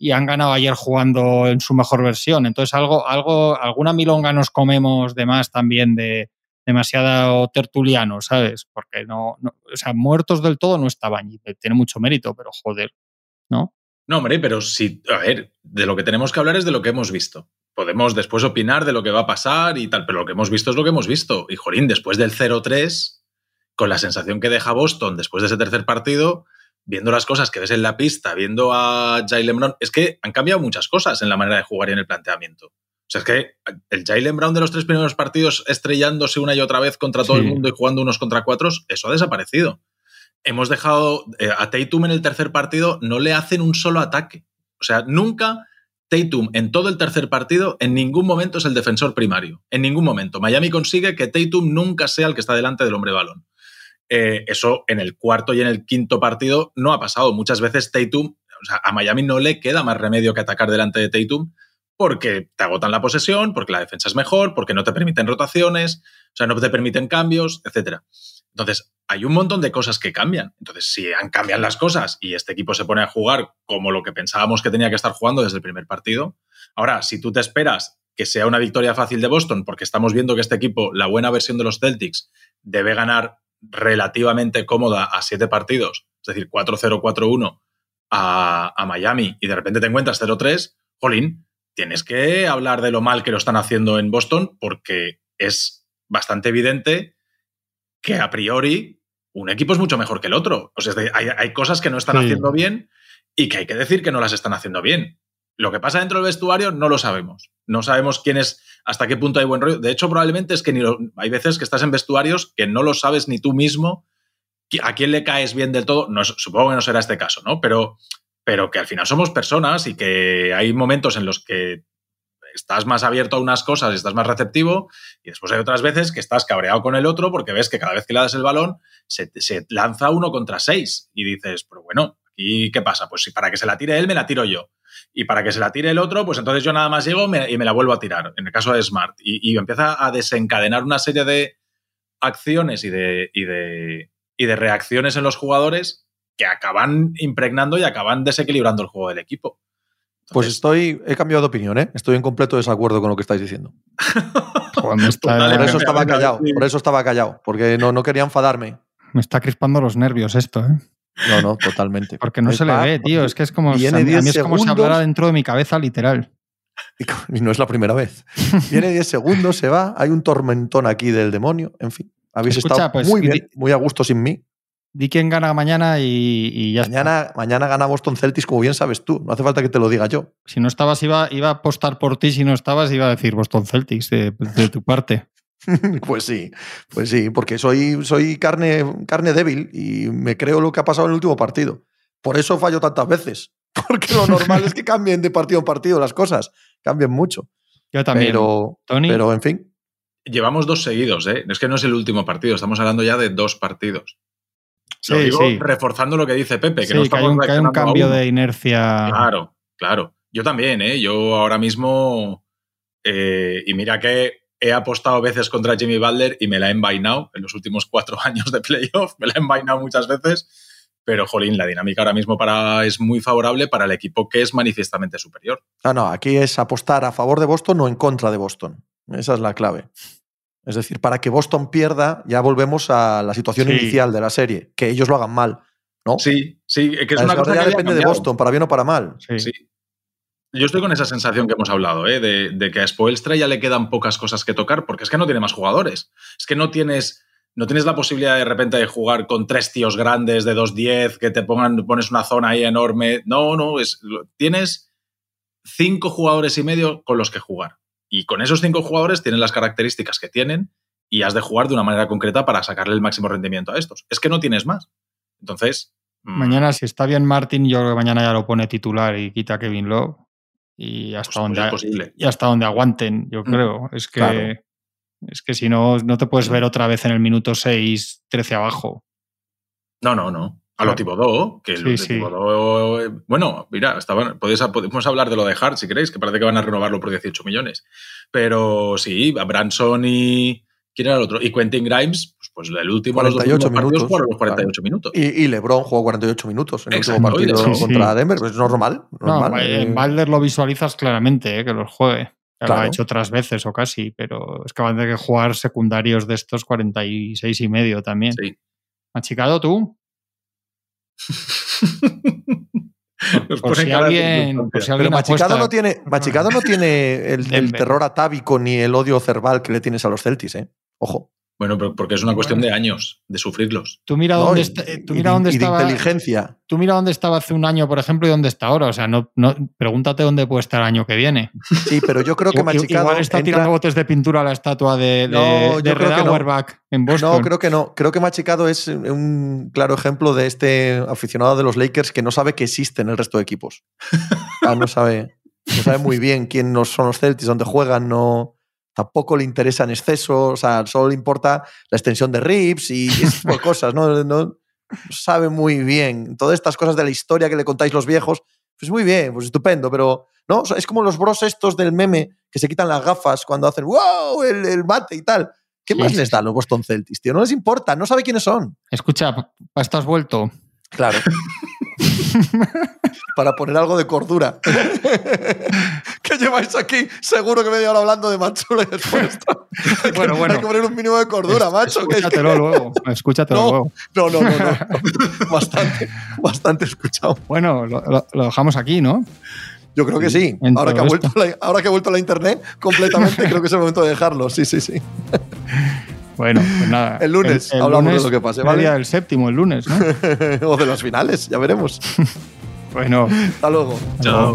y han ganado ayer jugando en su mejor versión. Entonces, algo, algo, alguna milonga nos comemos de más también de demasiado tertuliano, ¿sabes? Porque no, o sea, muertos del todo no estaban y tiene mucho mérito, pero joder, ¿no? No, hombre, pero sí, a ver, de lo que tenemos que hablar es de lo que hemos visto podemos después opinar de lo que va a pasar y tal, pero lo que hemos visto es lo que hemos visto. Y Jorín, después del 0-3, con la sensación que deja Boston después de ese tercer partido, viendo las cosas que ves en la pista, viendo a Jalen Brown, es que han cambiado muchas cosas en la manera de jugar y en el planteamiento. O sea, es que el Jalen Brown de los tres primeros partidos estrellándose una y otra vez contra todo Sí. el mundo y jugando unos contra cuatros, eso ha desaparecido. Hemos dejado eh, a Tatum en el tercer partido, no le hacen un solo ataque. O sea, nunca Tatum en todo el tercer partido en ningún momento es el defensor primario. En ningún momento. Miami consigue que Tatum nunca sea el que está delante del hombre balón. Eh, eso en el cuarto y en el quinto partido no ha pasado. Muchas veces Tatum, o sea, a Miami no le queda más remedio que atacar delante de Tatum porque te agotan la posesión, porque la defensa es mejor, porque no te permiten rotaciones, o sea, no te permiten cambios, etcétera. Entonces, hay un montón de cosas que cambian. Entonces, si han cambian las cosas y este equipo se pone a jugar como lo que pensábamos que tenía que estar jugando desde el primer partido, ahora, si tú te esperas que sea una victoria fácil de Boston, porque estamos viendo que este equipo, la buena versión de los Celtics, debe ganar relativamente cómoda a siete partidos, es decir, 4-0, 4-1 a, a Miami y de repente te encuentras 0-3, jolín, tienes que hablar de lo mal que lo están haciendo en Boston porque es bastante evidente que a priori un equipo es mucho mejor que el otro. O sea, hay, hay cosas que no están Sí. haciendo bien y que hay que decir que no las están haciendo bien. Lo que pasa dentro del vestuario no lo sabemos. No sabemos quién es, hasta qué punto hay buen rollo. De hecho, probablemente es que ni lo- hay veces que estás en vestuarios que no lo sabes ni tú mismo a quién le caes bien del todo. No, supongo que no será este caso, ¿no? Pero, pero que al final somos personas y que hay momentos en los que estás más abierto a unas cosas y estás más receptivo y después hay otras veces que estás cabreado con el otro porque ves que cada vez que le das el balón se, se lanza uno contra seis y dices, pero bueno, ¿aquí qué pasa? Pues si para que se la tire él, me la tiro yo. Y para que se la tire el otro, pues entonces yo nada más llego me- y me la vuelvo a tirar, en el caso de Smart. Y, y empieza a desencadenar una serie de acciones y de, y, de, y de reacciones en los jugadores que acaban impregnando y acaban desequilibrando el juego del equipo. Pues estoy, he cambiado de opinión, ¿eh? Estoy en completo desacuerdo con lo que estáis diciendo. Está, Por eso estaba callado, por eso estaba callado, porque no, no quería enfadarme. me está crispando los nervios esto, ¿eh? No, no, totalmente. Porque no se le ve, tío. Es que es como, Viene a mí, a mí 10 es como si hablara dentro de mi cabeza, literal. Y no es la primera vez. Viene 10 segundos, se va, hay un tormentón aquí del demonio, en fin. Habéis Escucha, estado pues, muy bien, muy a gusto sin mí. Di quién gana mañana y, y ya está. Mañana, mañana gana Boston Celtics, como bien sabes tú. No hace falta que te lo diga yo. Si no estabas, iba, iba a apostar por ti. Si no estabas, iba a decir Boston Celtics de, de tu parte. pues sí, pues sí, porque soy, soy carne, carne débil y me creo lo que ha pasado en el último partido. Por eso fallo tantas veces. Porque lo normal es que cambien de partido en partido las cosas. Cambien mucho. Yo también. Pero, Tony, pero, en fin. Llevamos dos seguidos, ¿eh? Es que no es el último partido, estamos hablando ya de dos partidos. sí, Lo digo sí. reforzando lo que dice Pepe, que Sí, no que hay estamos un, que hay un cambio de inercia. Claro, claro. Yo también, ¿eh? Yo ahora mismo. eh, y mira que he apostado veces contra Jimmy Butler y me la he envainado en los últimos cuatro años de playoff. Me la he envainado muchas veces. Pero, jolín, la dinámica ahora mismo para, es muy favorable para el equipo que es manifiestamente superior. Ah, no, aquí es apostar a favor de Boston o en contra de Boston. Esa es la clave. Es decir, para que Boston pierda, ya volvemos a la situación Sí. inicial de la serie, que ellos lo hagan mal. ¿no? Sí, sí, que es La una cosa que desgracia había depende de. Boston, para bien o para mal. Sí. Sí. Yo estoy con esa sensación que hemos hablado, ¿eh? de, que a Spoelstra ya le quedan pocas cosas que tocar, porque es que no tiene más jugadores. Es que no tienes, no tienes la posibilidad de repente de jugar con tres tíos grandes de 2-10, que te pongan, pones una zona ahí enorme. No, no, es, tienes cinco jugadores y medio con los que jugar. Y con esos cinco jugadores tienen las características que tienen y has de jugar de una manera concreta para sacarle el máximo rendimiento a estos. Es que no tienes más. Entonces. mm, Mañana, si está bien Martin, yo creo que mañana ya lo pone titular y quita Kevin Love. Y hasta, pues- pues donde, y hasta donde aguanten, yo creo. Es que, claro. es que si no, no te puedes ver otra vez en el minuto 6, 13 abajo. No, no, no. A lo. Thibodeau, que Sí, lo de sí. Thibodeau, eh, bueno, mira, estaban, podéis, podemos hablar de lo de Hart si queréis, que parece que van a renovarlo por 18 millones. Pero sí, a Branson y. ¿Quién era el otro? Y Quentin Grimes, pues, el último los dos 48 últimos partidos minutos, fueron los 48 minutos. Y, y LeBron jugó 48 minutos en el último partido contra Sí. Denver. Pues es normal. No, normal. en Eh, Balder lo visualizas claramente, eh, que los juegue. Ya Lo Claro. ha hecho otras veces o casi, pero es que van a tener que jugar secundarios de estos 46 y medio también. Sí. ¿Machicado tú? Por si alguien, circunstancia. por si pero alguien Machicado no tiene, Machicado no tiene el, terror atávico ni el odio cerval que le tienes a los Celtics, ¿eh? Ojo. Bueno, pero porque es una cuestión de años, de sufrirlos. Tú mira No, dónde, y- está- tú y mira de- dónde y de estaba. inteligencia. Tú mira dónde estaba hace un año, por ejemplo, y dónde está ahora. O sea, no, no, pregúntate dónde puede estar el año que viene. Sí, pero yo creo que Machicado. Igual está entra- tirando botes de pintura a la estatua de, de, No, de en Boston. No, creo que no. Creo que Machicado es un claro ejemplo de este aficionado de los Lakers que no sabe que existen el resto de equipos. Ah, no sabe, no sabe muy bien quién son los Celtics, dónde juegan, no. Tampoco le interesa en exceso, o sea, solo le importa la extensión de Rips y ese tipo de cosas, ¿no? No sabe muy bien. Todas estas cosas de la historia que le contáis los viejos, pues muy bien, pues estupendo, pero no, O sea, es como los bros estos del meme que se quitan las gafas cuando hacen ¡wow! el, el mate y tal. ¿Qué Sí, más les da a los Boston Celtics, tío? No les importa, no sabe quiénes son. Escucha, ¿pa- pa' esto has vuelto? Claro. Para poner algo de cordura. ¿Qué lleváis aquí? Seguro que media hora hablando de esto. Hay que- Bueno, bueno. Hay que poner un mínimo de cordura, macho. que- Escúchatelo luego. Escúchatelo No. luego. No, no, no, no. Bastante, bastante escuchado. Bueno, lo, lo- lo dejamos aquí, ¿no? Yo creo que sí. Ahora que, ha vuelto la, ahora que ha vuelto la internet completamente, creo que es el momento de dejarlo. Sí, sí, sí. Bueno, pues nada. El lunes hablamos de lo que pase, el ¿vale? día del séptimo, el lunes, ¿no? o de las finales, ya veremos. Bueno, Hasta luego. Chao.